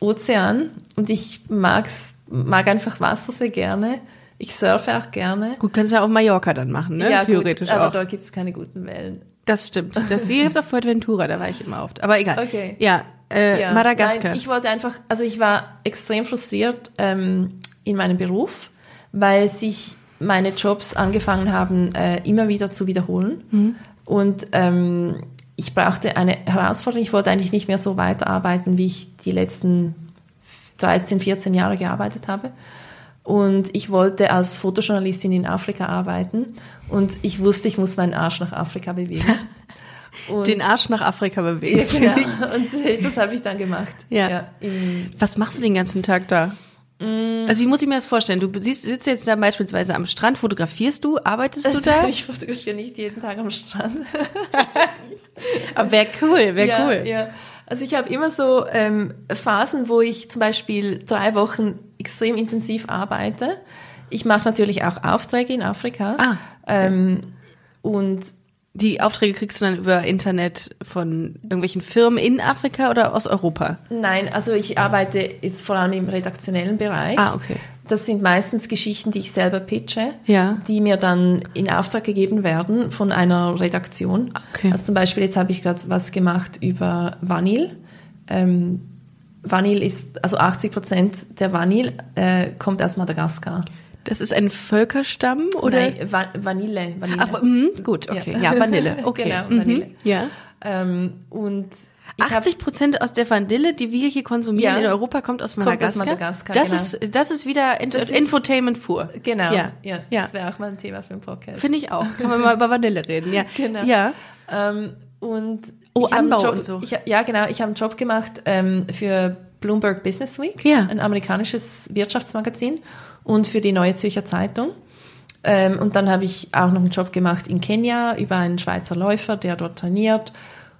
Ozean und ich mag's, mag einfach Wasser sehr gerne. Ich surfe auch gerne. Gut, kannst du ja auch Mallorca dann machen, ne? ja, Theoretisch gut, aber auch. dort gibt's keine guten Wellen. Das stimmt. Das ihr habt auf Fuerteventura, da war ich immer oft. Aber egal. Okay. Ja, äh, Ja, Madagaskar. Nein, ich wollte einfach, also ich war extrem frustriert ähm, in meinem Beruf, weil sich meine Jobs angefangen haben, äh, immer wieder zu wiederholen. Mhm. Und ähm, ich brauchte eine Herausforderung. Ich wollte eigentlich nicht mehr so weiterarbeiten, wie ich die letzten 13, 14 Jahre gearbeitet habe. Und ich wollte als Fotojournalistin in Afrika arbeiten. Und ich wusste, ich muss meinen Arsch nach Afrika bewegen. Und Den Arsch nach Afrika bewegen. ja, genau. Und äh, das habe ich dann gemacht. Ja. in, Was machst du den ganzen Tag da? Mm. Also wie muss ich mir das vorstellen? Du siehst, sitzt jetzt da beispielsweise am Strand, fotografierst du, arbeitest du da? ich fotografiere nicht jeden Tag am Strand. Aber wäre cool, wäre ja, cool. Ja. Also ich habe immer so ähm, Phasen, wo ich zum Beispiel drei Wochen extrem intensiv arbeite. Ich mache natürlich auch Aufträge in Afrika. Ah, ähm, und Die Aufträge kriegst du dann über Internet von irgendwelchen Firmen in Afrika oder aus Europa? nein, also ich arbeite jetzt vor allem im redaktionellen Bereich. Ah, okay. Das sind meistens Geschichten, die ich selber pitche, Ja. die mir dann in Auftrag gegeben werden von einer Redaktion. Okay. Also zum Beispiel, jetzt habe ich gerade was gemacht über Vanille. Ähm, Vanille ist, also 80 Prozent der Vanille äh, kommt aus Madagaskar. Das ist ein Völkerstamm oder? Nein, Va Vanille. Vanille. Ach, mh, gut, okay. Ja, Vanille. Okay. Genau, mhm. Vanille. Ja. Ähm, und ich hab- 80 Prozent aus der Vanille, die wir hier konsumieren Ja. in Europa, kommt aus Kommt Madagaskar. aus Madagaskar, das genau. ist das ist wieder Ent Das ist- Infotainment pur. Genau, Ja. ja, Ja. das wäre auch mal ein Thema für einen Podcast. Finde ich auch. Kann man mal über Vanille reden. Ja. Genau. Ja. Ähm, und Oh, Anbau Job, und so. Ich, ja, genau. Ich habe einen Job gemacht ähm, für Bloomberg Business Week, Ja. ein amerikanisches Wirtschaftsmagazin, und für die Neue Zürcher Zeitung. Ähm, und dann habe ich auch noch einen Job gemacht in Kenia über einen Schweizer Läufer, der dort trainiert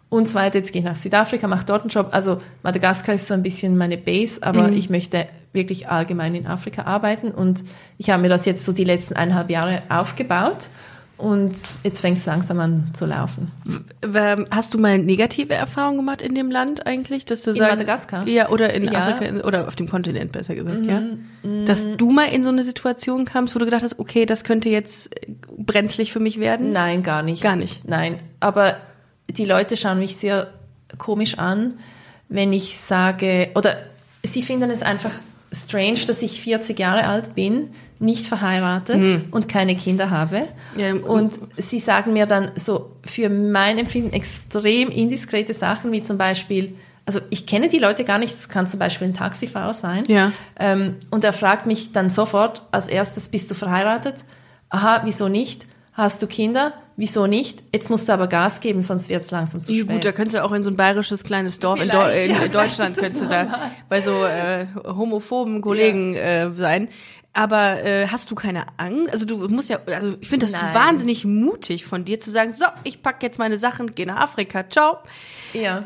und so weiter. Jetzt gehe ich nach Südafrika, mache dort einen Job. Also Madagaskar ist so ein bisschen meine Base, aber ich möchte wirklich allgemein in Afrika arbeiten und ich habe mir das jetzt so die letzten eineinhalb Jahre aufgebaut und jetzt fängt es langsam an zu laufen. Hast du mal negative Erfahrungen gemacht in dem Land eigentlich, dass du In sagst, Madagaskar? Ja, oder in Ja. Mhm, Afrika oder auf dem Kontinent besser gesagt, ja? Dass du mal in so eine Situation kamst, wo du gedacht hast, okay, das könnte jetzt äh, brenzlig für mich werden? Nein, gar nicht. Gar nicht. Nein, aber die Leute schauen mich sehr komisch an, wenn ich sage, oder sie finden es einfach strange, dass ich 40 Jahre alt bin, nicht verheiratet und keine Kinder habe. Ja, und sie sagen mir dann so für mein Empfinden extrem indiskrete Sachen, wie zum Beispiel, also ich kenne die Leute gar nicht, es kann zum Beispiel ein Taxifahrer sein. Ja. Ähm, und er fragt mich dann sofort als erstes, bist du verheiratet? Aha, wieso nicht? Hast du Kinder? Wieso nicht? Jetzt musst du aber Gas geben, sonst wird es langsam zu Ja, spät. gut, da könntest du auch in so ein bayerisches kleines Dorf in, in ja, vielleicht Deutschland könntest du da bei so äh, homophoben Kollegen äh, sein. Aber äh, hast du keine Angst? Also du musst ja, also ich finde das Nein. wahnsinnig mutig von dir zu sagen, so, ich pack jetzt meine Sachen, gehe nach Afrika, ciao. ja.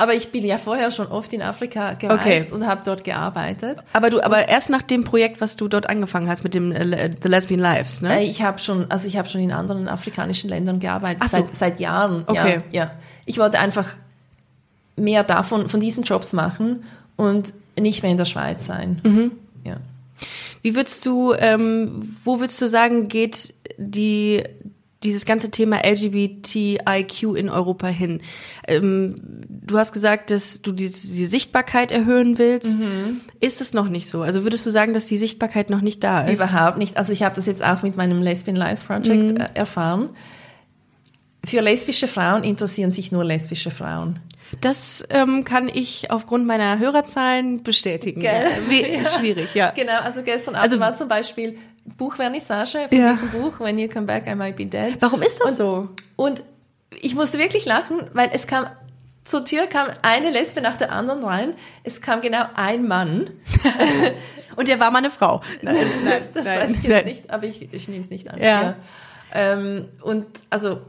Aber ich bin ja vorher schon oft in Afrika gereist Okay. und habe dort gearbeitet. Aber du, aber erst nach dem Projekt, was du dort angefangen hast mit dem äh, The Lesbian Lives, ne? Äh, Ich habe schon, also ich habe schon in anderen afrikanischen Ländern gearbeitet, so. seit, seit Jahren. Okay. Ja, ja. Ich wollte einfach mehr davon, von diesen Jobs machen und nicht mehr in der Schweiz sein. Mhm. Ja. Wie würdest du, ähm, wo würdest du sagen, geht die dieses ganze Thema LGBTIQ in Europa hin? Ähm, du hast gesagt, dass du die, die Sichtbarkeit erhöhen willst. Mhm. Ist es noch nicht so? Also würdest du sagen, dass die Sichtbarkeit noch nicht da ist? Überhaupt nicht. Also ich habe das jetzt auch mit meinem Lesbian Lives Project äh, erfahren. Für lesbische Frauen interessieren sich nur lesbische Frauen. Das ähm, kann ich aufgrund meiner Hörerzahlen bestätigen. Gell? Ja. Wie, Schwierig, ja. Genau, also gestern Abend Also- war zum Beispiel Buchvernissage von Ja. diesem Buch, When You Come Back, I Might Be Dead. Warum ist das und, so? Und ich musste wirklich lachen, weil es kam, zur Tür kam eine Lesbe nach der anderen rein. Es kam genau ein Mann. Und der war mal eine Frau. Nein, nein, Das nein, weiß ich jetzt nein. nicht, aber ich, ich nehme es nicht an. Ja. Ähm, und also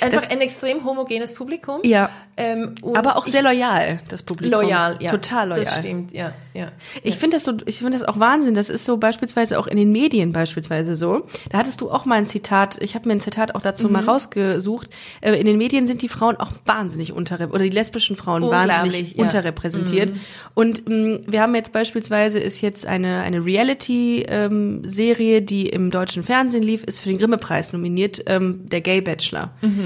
einfach Das- ein extrem homogenes Publikum. Ja. Ähm, Aber auch sehr loyal, das Publikum. loyal, ja. Total loyal. Das stimmt, ja. ja. Ich finde das so, ich finde das auch Wahnsinn. Das ist so beispielsweise auch in den Medien beispielsweise so. Da hattest du auch mal ein Zitat. Ich habe mir ein Zitat auch dazu Mhm. mal rausgesucht. Äh, In den Medien sind die Frauen auch wahnsinnig unterrepräsentiert oder die lesbischen Frauen wahnsinnig ja. Mhm. unterrepräsentiert. Und mh, wir haben jetzt beispielsweise ist jetzt eine eine Reality-Serie, die im deutschen Fernsehen lief, ist für den Grimme-Preis nominiert, ähm, der Gay Bachelor. Mhm.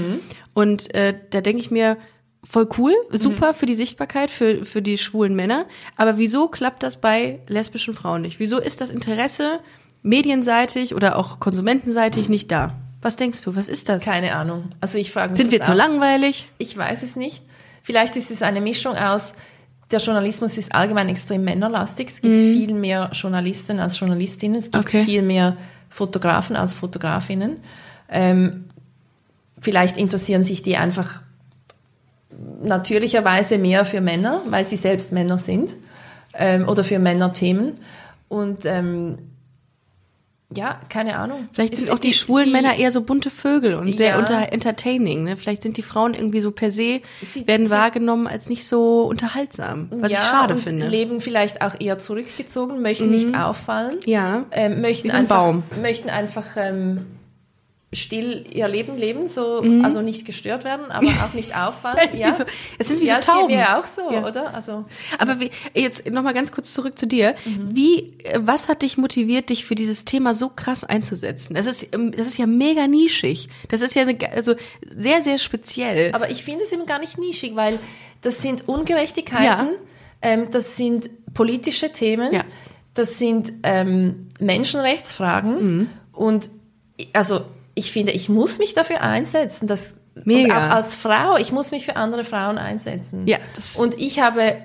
Und äh, da denke ich mir, voll cool, super für die Sichtbarkeit, für, für die schwulen Männer. Aber wieso klappt das bei lesbischen Frauen nicht? Wieso ist das Interesse medienseitig oder auch konsumentenseitig nicht da? Was denkst du? Was ist das? Keine Ahnung. Also ich frage mich Sind wir zu auch. langweilig? Ich weiß es nicht. Vielleicht ist es eine Mischung aus, der Journalismus ist allgemein extrem männerlastig. Es gibt viel mehr Journalisten als Journalistinnen. Es gibt Okay. viel mehr Fotografen als Fotografinnen. Ähm, vielleicht interessieren sich die einfach natürlicherweise mehr für Männer, weil sie selbst Männer sind ähm, oder für Männerthemen. Und ähm, ja, keine Ahnung. Vielleicht sind auch die, schwulen Männer eher so bunte Vögel und sehr Ja. unter entertaining. Ne? Vielleicht sind die Frauen irgendwie so per se, Sie- werden sie- wahrgenommen als nicht so unterhaltsam, was ja, ich schade finde. leben vielleicht auch eher zurückgezogen, möchten nicht auffallen. Ja. ähm, möchten Wie so ein einfach, Baum. möchten einfach ähm, still ihr Leben leben, so Mhm. also nicht gestört werden, aber auch nicht auffallen. ja, so- es sind wie ja, Tauben. ja auch so, Ja. oder? Also Aber wie, jetzt noch mal ganz kurz zurück zu dir. Mhm. Wie, was hat dich motiviert, dich für dieses Thema so krass einzusetzen? Das ist, ähm, das ist ja mega nischig. Das ist ja eine, also sehr, sehr speziell. Aber ich finde es eben gar nicht nischig, weil das sind Ungerechtigkeiten, Ja. ähm, das sind politische Themen, Ja. das sind ähm, Menschenrechtsfragen Mhm. und also ich finde, ich muss mich dafür einsetzen, dass Mega. Und auch als Frau, ich muss mich für andere Frauen einsetzen. Ja, und ich habe,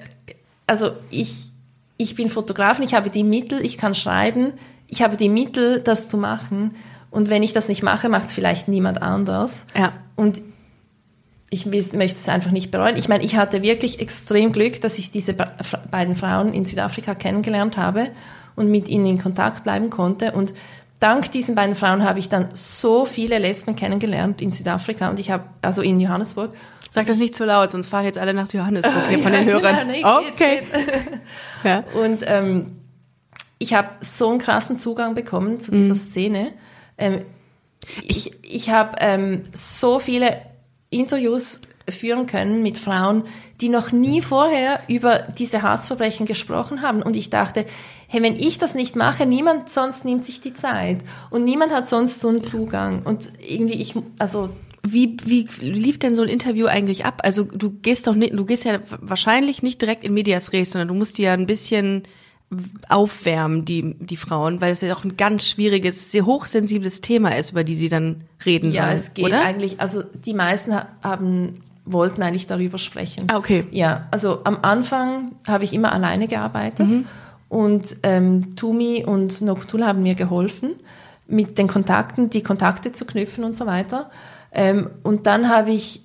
also ich, ich bin Fotografin, ich habe die Mittel, ich kann schreiben, ich habe die Mittel, das zu machen. Und wenn ich das nicht mache, macht es vielleicht niemand anders. Ja. Und ich möchte es einfach nicht bereuen. Ich meine, ich hatte wirklich extrem Glück, dass ich diese beiden Frauen in Südafrika kennengelernt habe und mit ihnen in Kontakt bleiben konnte. Und dank diesen beiden Frauen habe ich dann so viele Lesben kennengelernt in Südafrika und ich habe, also in Johannesburg. Sag das nicht zu laut, sonst fahren jetzt alle nach Johannesburg hier von den Ja, Hörern. genau, nee, geht, okay. Ja. Und ähm, ich habe so einen krassen Zugang bekommen zu dieser Szene. Ähm, ich ich habe ähm, so viele Interviews führen können mit Frauen, die noch nie vorher über diese Hassverbrechen gesprochen haben. Und ich dachte, hey, wenn ich das nicht mache, niemand sonst nimmt sich die Zeit. Und niemand hat sonst so einen Zugang. Und irgendwie, ich, also Wie, wie lief denn so ein Interview eigentlich ab? Also du gehst doch nicht, du gehst ja wahrscheinlich nicht direkt in Medias Res, sondern du musst die ja ein bisschen aufwärmen, die, die Frauen, weil es ja auch ein ganz schwieriges, sehr hochsensibles Thema ist, über die sie dann reden Ja, sollen. es geht oder? eigentlich, also die meisten ha- haben, wollten eigentlich darüber sprechen. Ah, okay. Ja, also am Anfang habe ich immer alleine gearbeitet Mhm. Und ähm, Tumi und Noctul haben mir geholfen, mit den Kontakten, die Kontakte zu knüpfen und so weiter. Ähm, und dann habe ich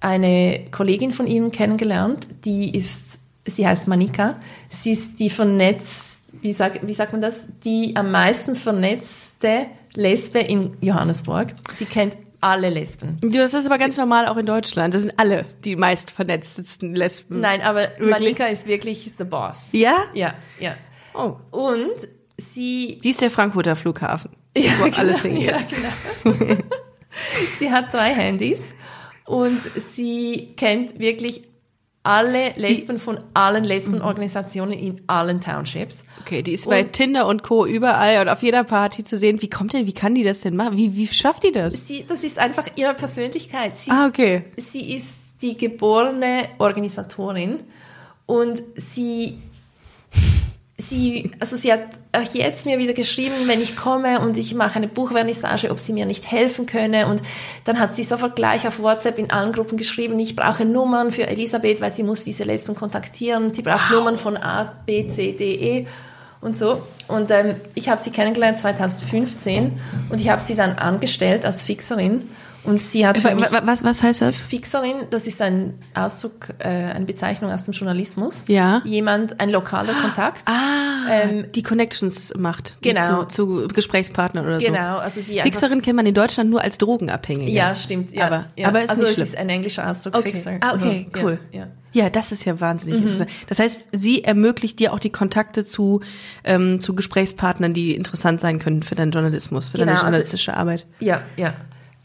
eine Kollegin von ihnen kennengelernt, die ist, sie heißt Manika. Sie ist die vernetzt, wie, sag, wie sagt man das? Die am meisten vernetzte Lesbe in Johannesburg. Sie kennt alle Lesben. Du, das ist aber ganz normal auch in Deutschland. Das sind alle die meist vernetztesten Lesben. Nein, aber Wirklich? Manika ist wirklich the boss. Ja? Ja, ja. Oh. Und sie Die ist der Frankfurter Flughafen, Ja, wo genau, alles hingeht. Ja, genau. sie hat drei Handys und sie kennt wirklich alle Lesben von allen Lesbenorganisationen in allen Townships. Okay, die ist Und- bei Tinder und Co. überall und auf jeder Party zu sehen. Wie kommt denn, wie kann die das denn machen? Wie, wie schafft die das? Sie, das ist einfach ihre Persönlichkeit. Sie Ah, ist, okay. sie ist die geborene Organisatorin und sie, sie, also sie hat auch jetzt mir wieder geschrieben, wenn ich komme und ich mache eine Buchvernissage, ob sie mir nicht helfen könne. Und dann hat sie sofort gleich auf WhatsApp in allen Gruppen geschrieben, ich brauche Nummern für Elisabeth, weil sie muss diese Lesben kontaktieren. Sie braucht Nummern von A, B, C, D, E und so. Und ähm, ich habe sie kennengelernt 2015 und ich habe sie dann angestellt als Fixerin. Und sie hat Was, was heißt das? Fixerin, das ist ein Ausdruck, äh, eine Bezeichnung aus dem Journalismus. Ja. Jemand, ein lokaler Kontakt. Ah, Ähm, die Connections macht. genau. Zu, zu Gesprächspartnern oder so. Genau, also die Fixerin kennt man in Deutschland nur als Drogenabhängige. Ja, stimmt. Ja, Aber- ja. aber ist also nicht es schlimm. ist ein englischer Ausdruck, Okay. Fixer. Ah, okay, Mhm. cool. Ja, ja. Ja, das ist ja wahnsinnig interessant. Das heißt, sie ermöglicht dir auch die Kontakte zu, ähm, zu Gesprächspartnern, die interessant sein können für deinen Journalismus, für Genau, deine also- journalistische Arbeit. Ja, ja.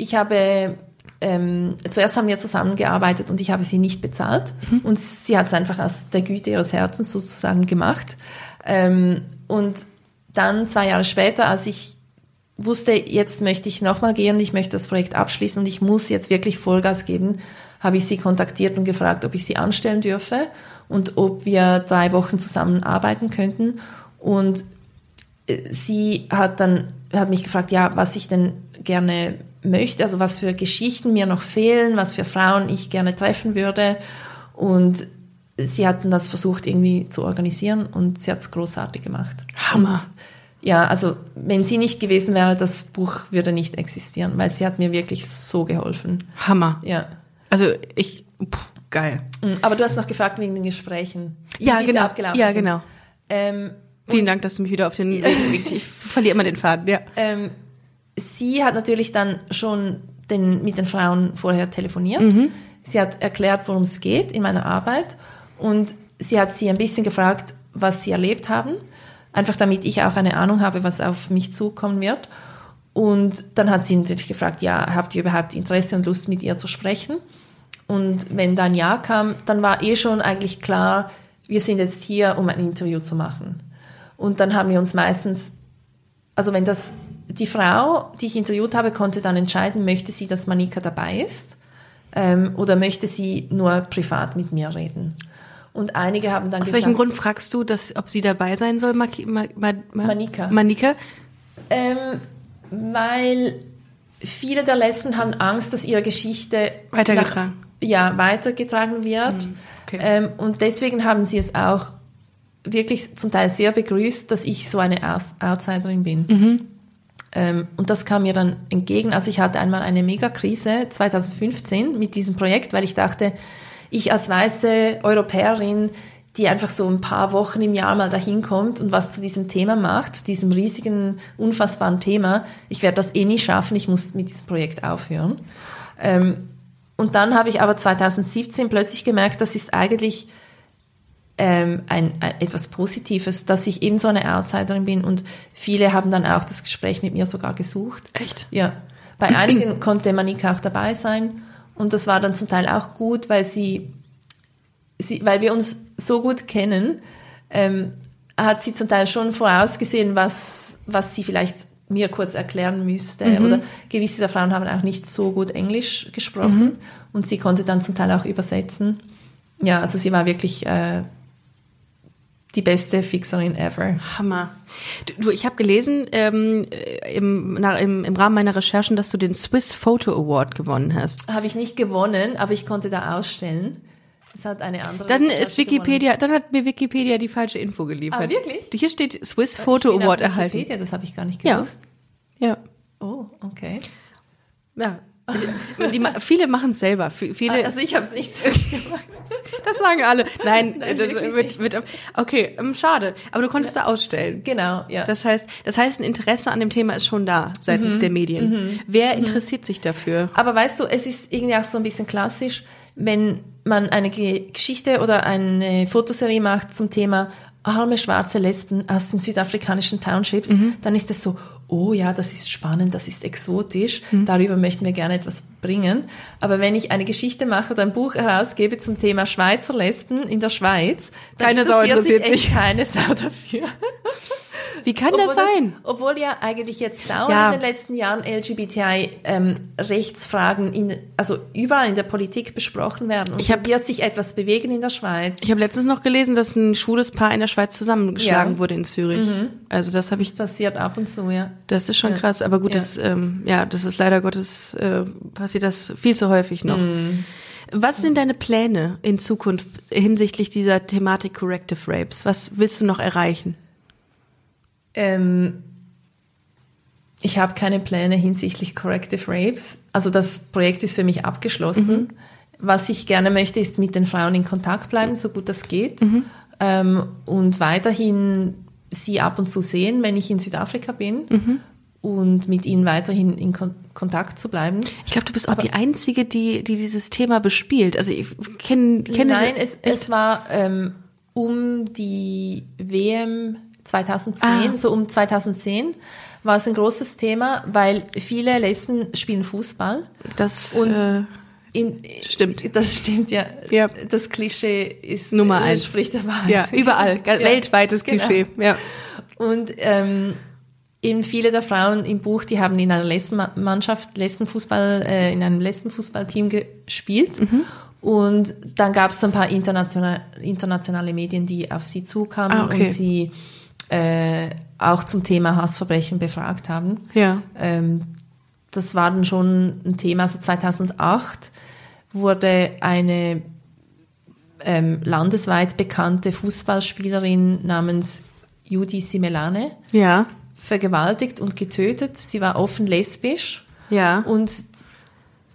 Ich habe, ähm, zuerst haben wir zusammengearbeitet und ich habe sie nicht bezahlt. Und sie hat es einfach aus der Güte ihres Herzens sozusagen gemacht. Ähm, und dann zwei Jahre später, als ich wusste, jetzt möchte ich nochmal gehen, ich möchte das Projekt abschließen und ich muss jetzt wirklich Vollgas geben, habe ich sie kontaktiert und gefragt, ob ich sie anstellen dürfe und ob wir drei Wochen zusammen arbeiten könnten. Und sie hat dann hat mich gefragt, ja, was ich denn gerne möchte, also was für Geschichten mir noch fehlen, was für Frauen ich gerne treffen würde. Und sie hatten das versucht irgendwie zu organisieren und sie hat es großartig gemacht. Hammer. Und ja, also wenn sie nicht gewesen wäre, das Buch würde nicht existieren, weil sie hat mir wirklich so geholfen. Hammer. Ja. Also ich, pff, geil. Mm, Aber du hast noch gefragt wegen den Gesprächen. Ja, genau. Ja, genau. Ähm, Vielen Dank, dass du mich wieder auf den Weg. Ich verliere immer den Faden, ja. ähm, sie hat natürlich dann schon den, mit den Frauen vorher telefoniert. Sie hat erklärt, worum es geht in meiner Arbeit. Und sie hat sie ein bisschen gefragt, was sie erlebt haben. Einfach damit ich auch eine Ahnung habe, was auf mich zukommen wird. Und dann hat sie natürlich gefragt, ja, habt ihr überhaupt Interesse und Lust, mit ihr zu sprechen? Und wenn dann Ja kam, dann war eh schon eigentlich klar, wir sind jetzt hier, um ein Interview zu machen. Und dann haben wir uns meistens also wenn das, die Frau, die ich interviewt habe, konnte dann entscheiden, möchte sie, dass Manika dabei ist ähm, oder möchte sie nur privat mit mir reden. Und einige haben dann Aus gesagt, welchem Grund fragst du, dass, ob sie dabei sein soll, Maki, ma, ma, ma, Manika. Manika? Ähm, weil viele der Lesben haben Angst, dass ihre Geschichte Weitergetragen. Nach, ja, weitergetragen wird. okay. ähm, und deswegen haben sie es auch wirklich zum Teil sehr begrüßt, dass ich so eine Outsiderin bin. Ähm, und das kam mir dann entgegen. Also ich hatte einmal eine Megakrise 2015 mit diesem Projekt, weil ich dachte, ich als weiße Europäerin, die einfach so ein paar Wochen im Jahr mal dahin kommt und was zu diesem Thema macht, diesem riesigen, unfassbaren Thema, ich werde das eh nie schaffen, ich muss mit diesem Projekt aufhören. Ähm, und dann habe ich aber 2017 plötzlich gemerkt, das ist eigentlich ähm, ein, ein, etwas Positives, dass ich eben so eine Outsiderin bin und viele haben dann auch das Gespräch mit mir sogar gesucht. Echt? Ja. Bei einigen konnte Manika auch dabei sein und das war dann zum Teil auch gut, weil sie, sie weil wir uns so gut kennen, ähm, hat sie zum Teil schon vorausgesehen, was, was sie vielleicht mir kurz erklären müsste. Mhm. Oder gewisse der Frauen haben auch nicht so gut Englisch gesprochen mhm. und sie konnte dann zum Teil auch übersetzen. Ja, also sie war wirklich äh, die beste Fixerin ever. Hammer. Du, ich habe gelesen ähm, im, na, im, im Rahmen meiner Recherchen, dass du den Swiss Photo Award gewonnen hast. Habe ich nicht gewonnen, aber ich konnte da ausstellen. Das hat eine andere. Dann ist Wikipedia, gewonnen. dann hat mir Wikipedia die falsche Info geliefert. Ah, wirklich? Hier steht Swiss Photo ich Award erhalten. Wikipedia, das habe ich gar nicht gewusst. Ja. ja. Oh, okay. Ja, die, viele machen es selber. Viele, also ich habe es nicht selbst gemacht. Das sagen alle. Nein, Nein das wird, wird, okay, ähm, schade. Aber du konntest ja. da ausstellen. Genau, ja. Das heißt, das heißt, ein Interesse an dem Thema ist schon da seitens mhm. der Medien. Mhm. Wer mhm. interessiert mhm. sich dafür? Aber weißt du, es ist irgendwie auch so ein bisschen klassisch, wenn man eine Geschichte oder eine Fotoserie macht zum Thema arme schwarze Lesben aus den südafrikanischen Townships, mhm. dann ist es so, oh ja, das ist spannend, das ist exotisch, mhm. darüber möchten wir gerne etwas bringen. Aber wenn ich eine Geschichte mache oder ein Buch herausgebe zum Thema Schweizer Lesben in der Schweiz, dann keine Sau interessiert sich, sich. keine Sau dafür. Wie kann das sein? Das, obwohl ja eigentlich jetzt dauernd ja. in den letzten Jahren LGBTI-Rechtsfragen ähm, in, also überall in der Politik besprochen werden. Und ich hab, wird sich etwas bewegen in der Schweiz. Ich habe letztens noch gelesen, dass ein schwules Paar in der Schweiz zusammengeschlagen ja. wurde in Zürich. Mhm. Also das habe ich. Das passiert ab und zu, ja. Das ist schon ja. krass, aber gut, das, ähm, ja, das ist leider Gottes äh, passiert das viel zu häufig noch. Mhm. Was sind deine Pläne in Zukunft hinsichtlich dieser Thematik Corrective Rapes? Was willst du noch erreichen? Ähm, ich habe keine Pläne hinsichtlich Corrective Rapes. Also das Projekt ist für mich abgeschlossen. Mhm. Was ich gerne möchte, ist mit den Frauen in Kontakt bleiben, so gut das geht. Mhm. Ähm, und weiterhin sie ab und zu sehen, wenn ich in Südafrika bin. Mhm. Und mit ihnen weiterhin in Kon Kontakt zu bleiben. Ich glaube, du bist auch Aber, die Einzige, die, die dieses Thema bespielt. Also ich kenne kenn Nein, es, es war ähm, um die WM 2010, ah. so um 2010 war es ein großes Thema, weil viele Lesben spielen Fußball. Das und äh, in, stimmt. Das stimmt ja. ja. Das Klischee ist Nummer eins. Spricht der Wahrheit. Ja, überall, ja. weltweites genau. Klischee. Genau. Ja. Und ähm, eben viele der Frauen im Buch, die haben in einer Lesbenmannschaft, Lesbenfußball, äh, in einem Lesbenfußballteam gespielt. Mhm. Und dann gab es ein paar internationale, internationale Medien, die auf sie zukamen ah, okay. und sie äh, auch zum Thema Hassverbrechen befragt haben. Ja. Ähm, das war dann schon ein Thema. Also 2008 wurde eine ähm, landesweit bekannte Fußballspielerin namens Judy Simelane ja. vergewaltigt und getötet. Sie war offen lesbisch. Ja. Und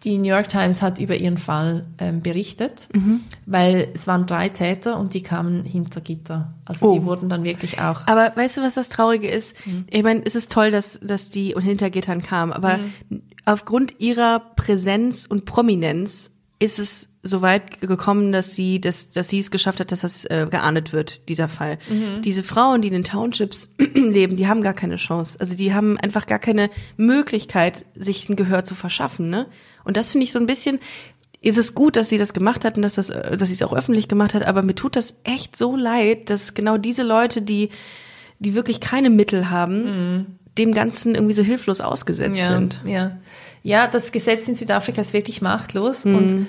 die New York Times hat über ihren Fall ähm, berichtet, mhm. weil es waren drei Täter und die kamen hinter Gitter. Also oh. die wurden dann wirklich auch. Aber weißt du, was das Traurige ist? Mhm. Ich meine, es ist toll, dass, dass die hinter Gittern kamen, aber mhm. aufgrund ihrer Präsenz und Prominenz ist es so weit gekommen, dass sie, dass, dass sie es geschafft hat, dass das äh, geahndet wird, dieser Fall. Mhm. Diese Frauen, die in den Townships leben, die haben gar keine Chance. Also die haben einfach gar keine Möglichkeit, sich ein Gehör zu verschaffen. Ne? Und das finde ich so ein bisschen, ist es gut, dass sie das gemacht hat und dass, das, dass sie es auch öffentlich gemacht hat, aber mir tut das echt so leid, dass genau diese Leute, die, die wirklich keine Mittel haben, mhm. dem Ganzen irgendwie so hilflos ausgesetzt ja, sind. Ja. ja, das Gesetz in Südafrika ist wirklich machtlos mhm. und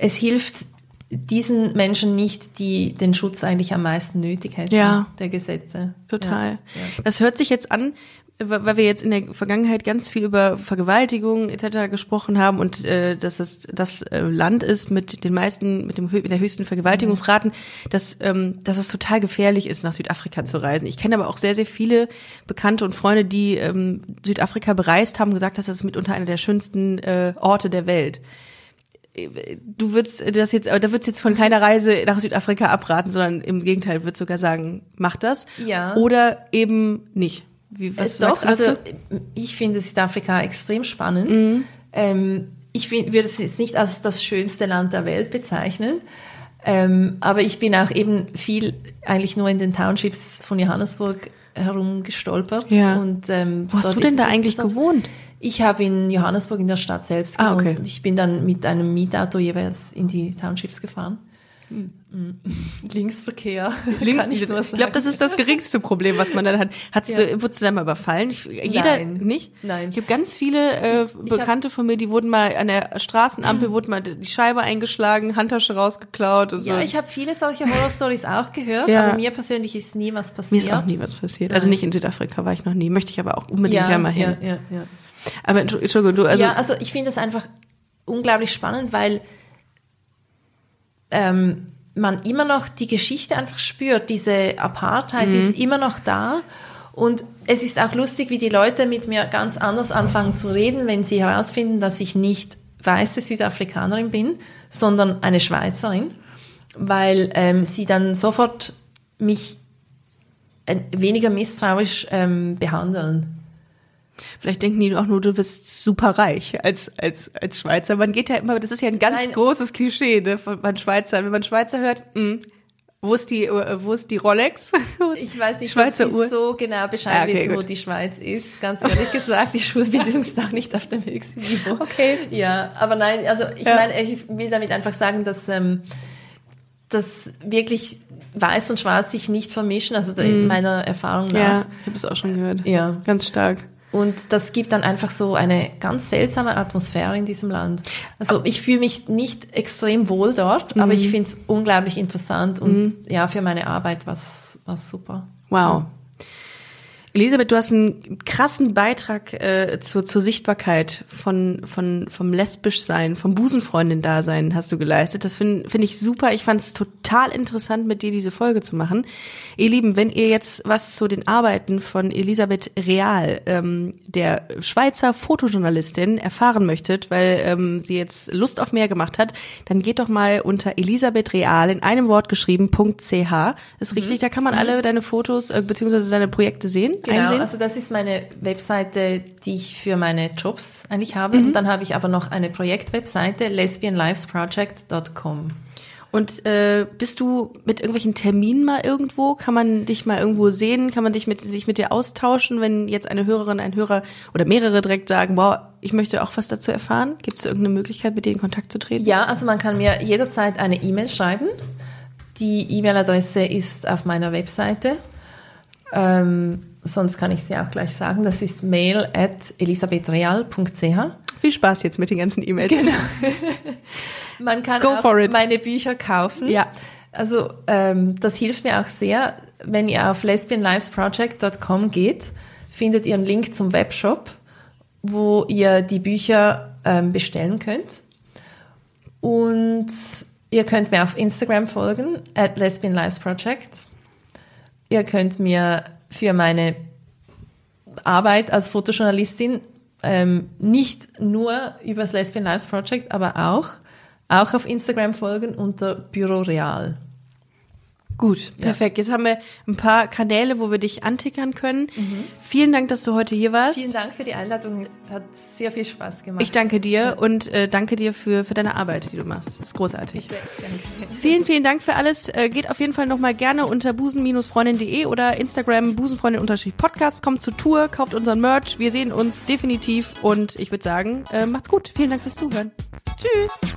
es hilft diesen Menschen nicht, die den Schutz eigentlich am meisten nötig hätten, ja. der Gesetze. Total. Ja, ja. Das hört sich jetzt an, weil wir jetzt in der Vergangenheit ganz viel über Vergewaltigung etc. gesprochen haben und äh, dass es das äh, Land ist mit den meisten, mit dem mit der höchsten Vergewaltigungsraten, dass ähm, dass es total gefährlich ist, nach Südafrika zu reisen. Ich kenne aber auch sehr sehr viele Bekannte und Freunde, die ähm, Südafrika bereist haben, gesagt, dass das mitunter einer der schönsten äh, Orte der Welt du würdest das jetzt, da würdest jetzt von keiner Reise nach Südafrika abraten, sondern im Gegenteil, würdest sogar sagen, mach das. Ja. Oder eben nicht. Wie, was äh, Doch, sagst du dazu? also ich finde Südafrika extrem spannend. Mhm. Ähm, ich find, würde es jetzt nicht als das schönste Land der Welt bezeichnen. Ähm, aber ich bin auch eben viel eigentlich nur in den Townships von Johannesburg herumgestolpert. Ja. Und, ähm, Wo hast du denn da es eigentlich gewohnt? Ich habe in Johannesburg in der Stadt selbst Ah, gewohnt okay. und ich bin dann mit einem Mietauto jeweils in die Townships gefahren. Mhm. Linksverkehr, kann ich nur ich glaube, das ist das geringste Problem, was man dann hat. Hattest Ja. du, wurdest du da mal überfallen? Ich, jeder Nein. nicht? Nein. Ich habe ganz viele äh, Bekannte von mir, die wurden mal an der Straßenampel, wurden mal die Scheibe eingeschlagen, Handtasche rausgeklaut und so. Ja, ich habe viele solche Horrorstories auch gehört, Ja. aber mir persönlich ist nie was Mir passiert. ist auch nie was passiert. Also nicht in Südafrika war ich noch nie. Möchte ich aber auch unbedingt ja, mal hin. Ja, ja, ja. Aber Entschuldigung, du, also ja, also ich finde es einfach unglaublich spannend, weil ähm, man immer noch die Geschichte einfach spürt. Diese Apartheid Mhm. ist immer noch da. Und es ist auch lustig, wie die Leute mit mir ganz anders anfangen zu reden, wenn sie herausfinden, dass ich nicht weiße Südafrikanerin bin, sondern eine Schweizerin, weil ähm, sie dann sofort mich äh, weniger misstrauisch ähm, behandeln. Vielleicht denken die auch nur, du bist super reich als, als, als Schweizer. Man geht ja immer, das ist ja ein ganz Nein. großes Klischee, ne, von von Schweizer. Wenn man Schweizer hört, mh, wo ist die, wo ist die Rolex? Ich weiß nicht, Schweizer ob Sie Uhr. so genau Bescheid Ah, okay, wissen, wo die Schweiz ist. Ganz ehrlich gesagt, die Schulbildung ist auch nicht auf dem höchsten Niveau. Okay. Ja, aber nein, also ich Ja. meine, ich will damit einfach sagen, dass, ähm, dass wirklich Weiß und Schwarz sich nicht vermischen, also da- in meiner Erfahrung nach. Mhm. Ja, ich habe es auch schon gehört. Ja. Ganz stark. Und das gibt dann einfach so eine ganz seltsame Atmosphäre in diesem Land. Also ich fühle mich nicht extrem wohl dort, aber ich finde es unglaublich interessant und ja, für meine Arbeit was was super. Wow. Elisabeth, du hast einen krassen Beitrag äh, zur, zur Sichtbarkeit von, von, vom Lesbischsein, vom Busenfreundin-Dasein hast du geleistet. Das finde find ich super. Ich fand es total interessant, mit dir diese Folge zu machen. Ihr Lieben, wenn ihr jetzt was zu den Arbeiten von Elisabeth Real, ähm, der Schweizer Fotojournalistin, erfahren möchtet, weil ähm, sie jetzt Lust auf mehr gemacht hat, dann geht doch mal unter Elisabeth Real in einem Wort geschrieben, .ch. Ist richtig, da kann man alle deine Fotos äh, beziehungsweise deine Projekte sehen, Genau, einsehen. also das ist meine Webseite, die ich für meine Jobs eigentlich habe. Mhm. Und dann habe ich aber noch eine Projektwebseite, lesbianlivesproject.com. Und äh, bist du mit irgendwelchen Terminen mal irgendwo? Kann man dich mal irgendwo sehen? Kann man dich mit, sich mit dir austauschen, wenn jetzt eine Hörerin, ein Hörer oder mehrere direkt sagen, wow, ich möchte auch was dazu erfahren? Gibt es irgendeine Möglichkeit, mit dir in Kontakt zu treten? Ja, also man kann mir jederzeit eine E-Mail schreiben. Die E-Mail-Adresse ist auf meiner Webseite. Ähm, sonst kann ich sie auch gleich sagen. Das ist mail at elisabethreal.ch. Viel Spaß jetzt mit den ganzen E-Mails. Genau. Man kann Go auch for it. meine Bücher kaufen. Ja. Also ähm, das hilft mir auch sehr. Wenn ihr auf lesbianlivesproject.com geht, findet ihr einen Link zum Webshop, wo ihr die Bücher ähm, bestellen könnt. Und ihr könnt mir auf Instagram folgen, at lesbianlivesproject. Ihr könnt mir für meine Arbeit als Fotojournalistin ähm, nicht nur über das Lesbian Lives Project, aber auch, auch auf Instagram folgen unter Büro Real. Gut, perfekt. Jetzt haben wir ein paar Kanäle, wo wir dich antickern können. Vielen Dank, dass du heute hier warst. Vielen Dank für die Einladung, hat sehr viel Spaß gemacht. Ich danke dir und äh, danke dir für, für deine Arbeit, die du machst. Das ist großartig. Dankeschön. Vielen, vielen Dank für alles. Äh, geht auf jeden Fall nochmal gerne unter busen-freundin.de oder Instagram busenfreundin-podcast. Kommt zur Tour, kauft unseren Merch. Wir sehen uns definitiv und ich würde sagen, äh, macht's gut. Vielen Dank fürs Zuhören. Tschüss.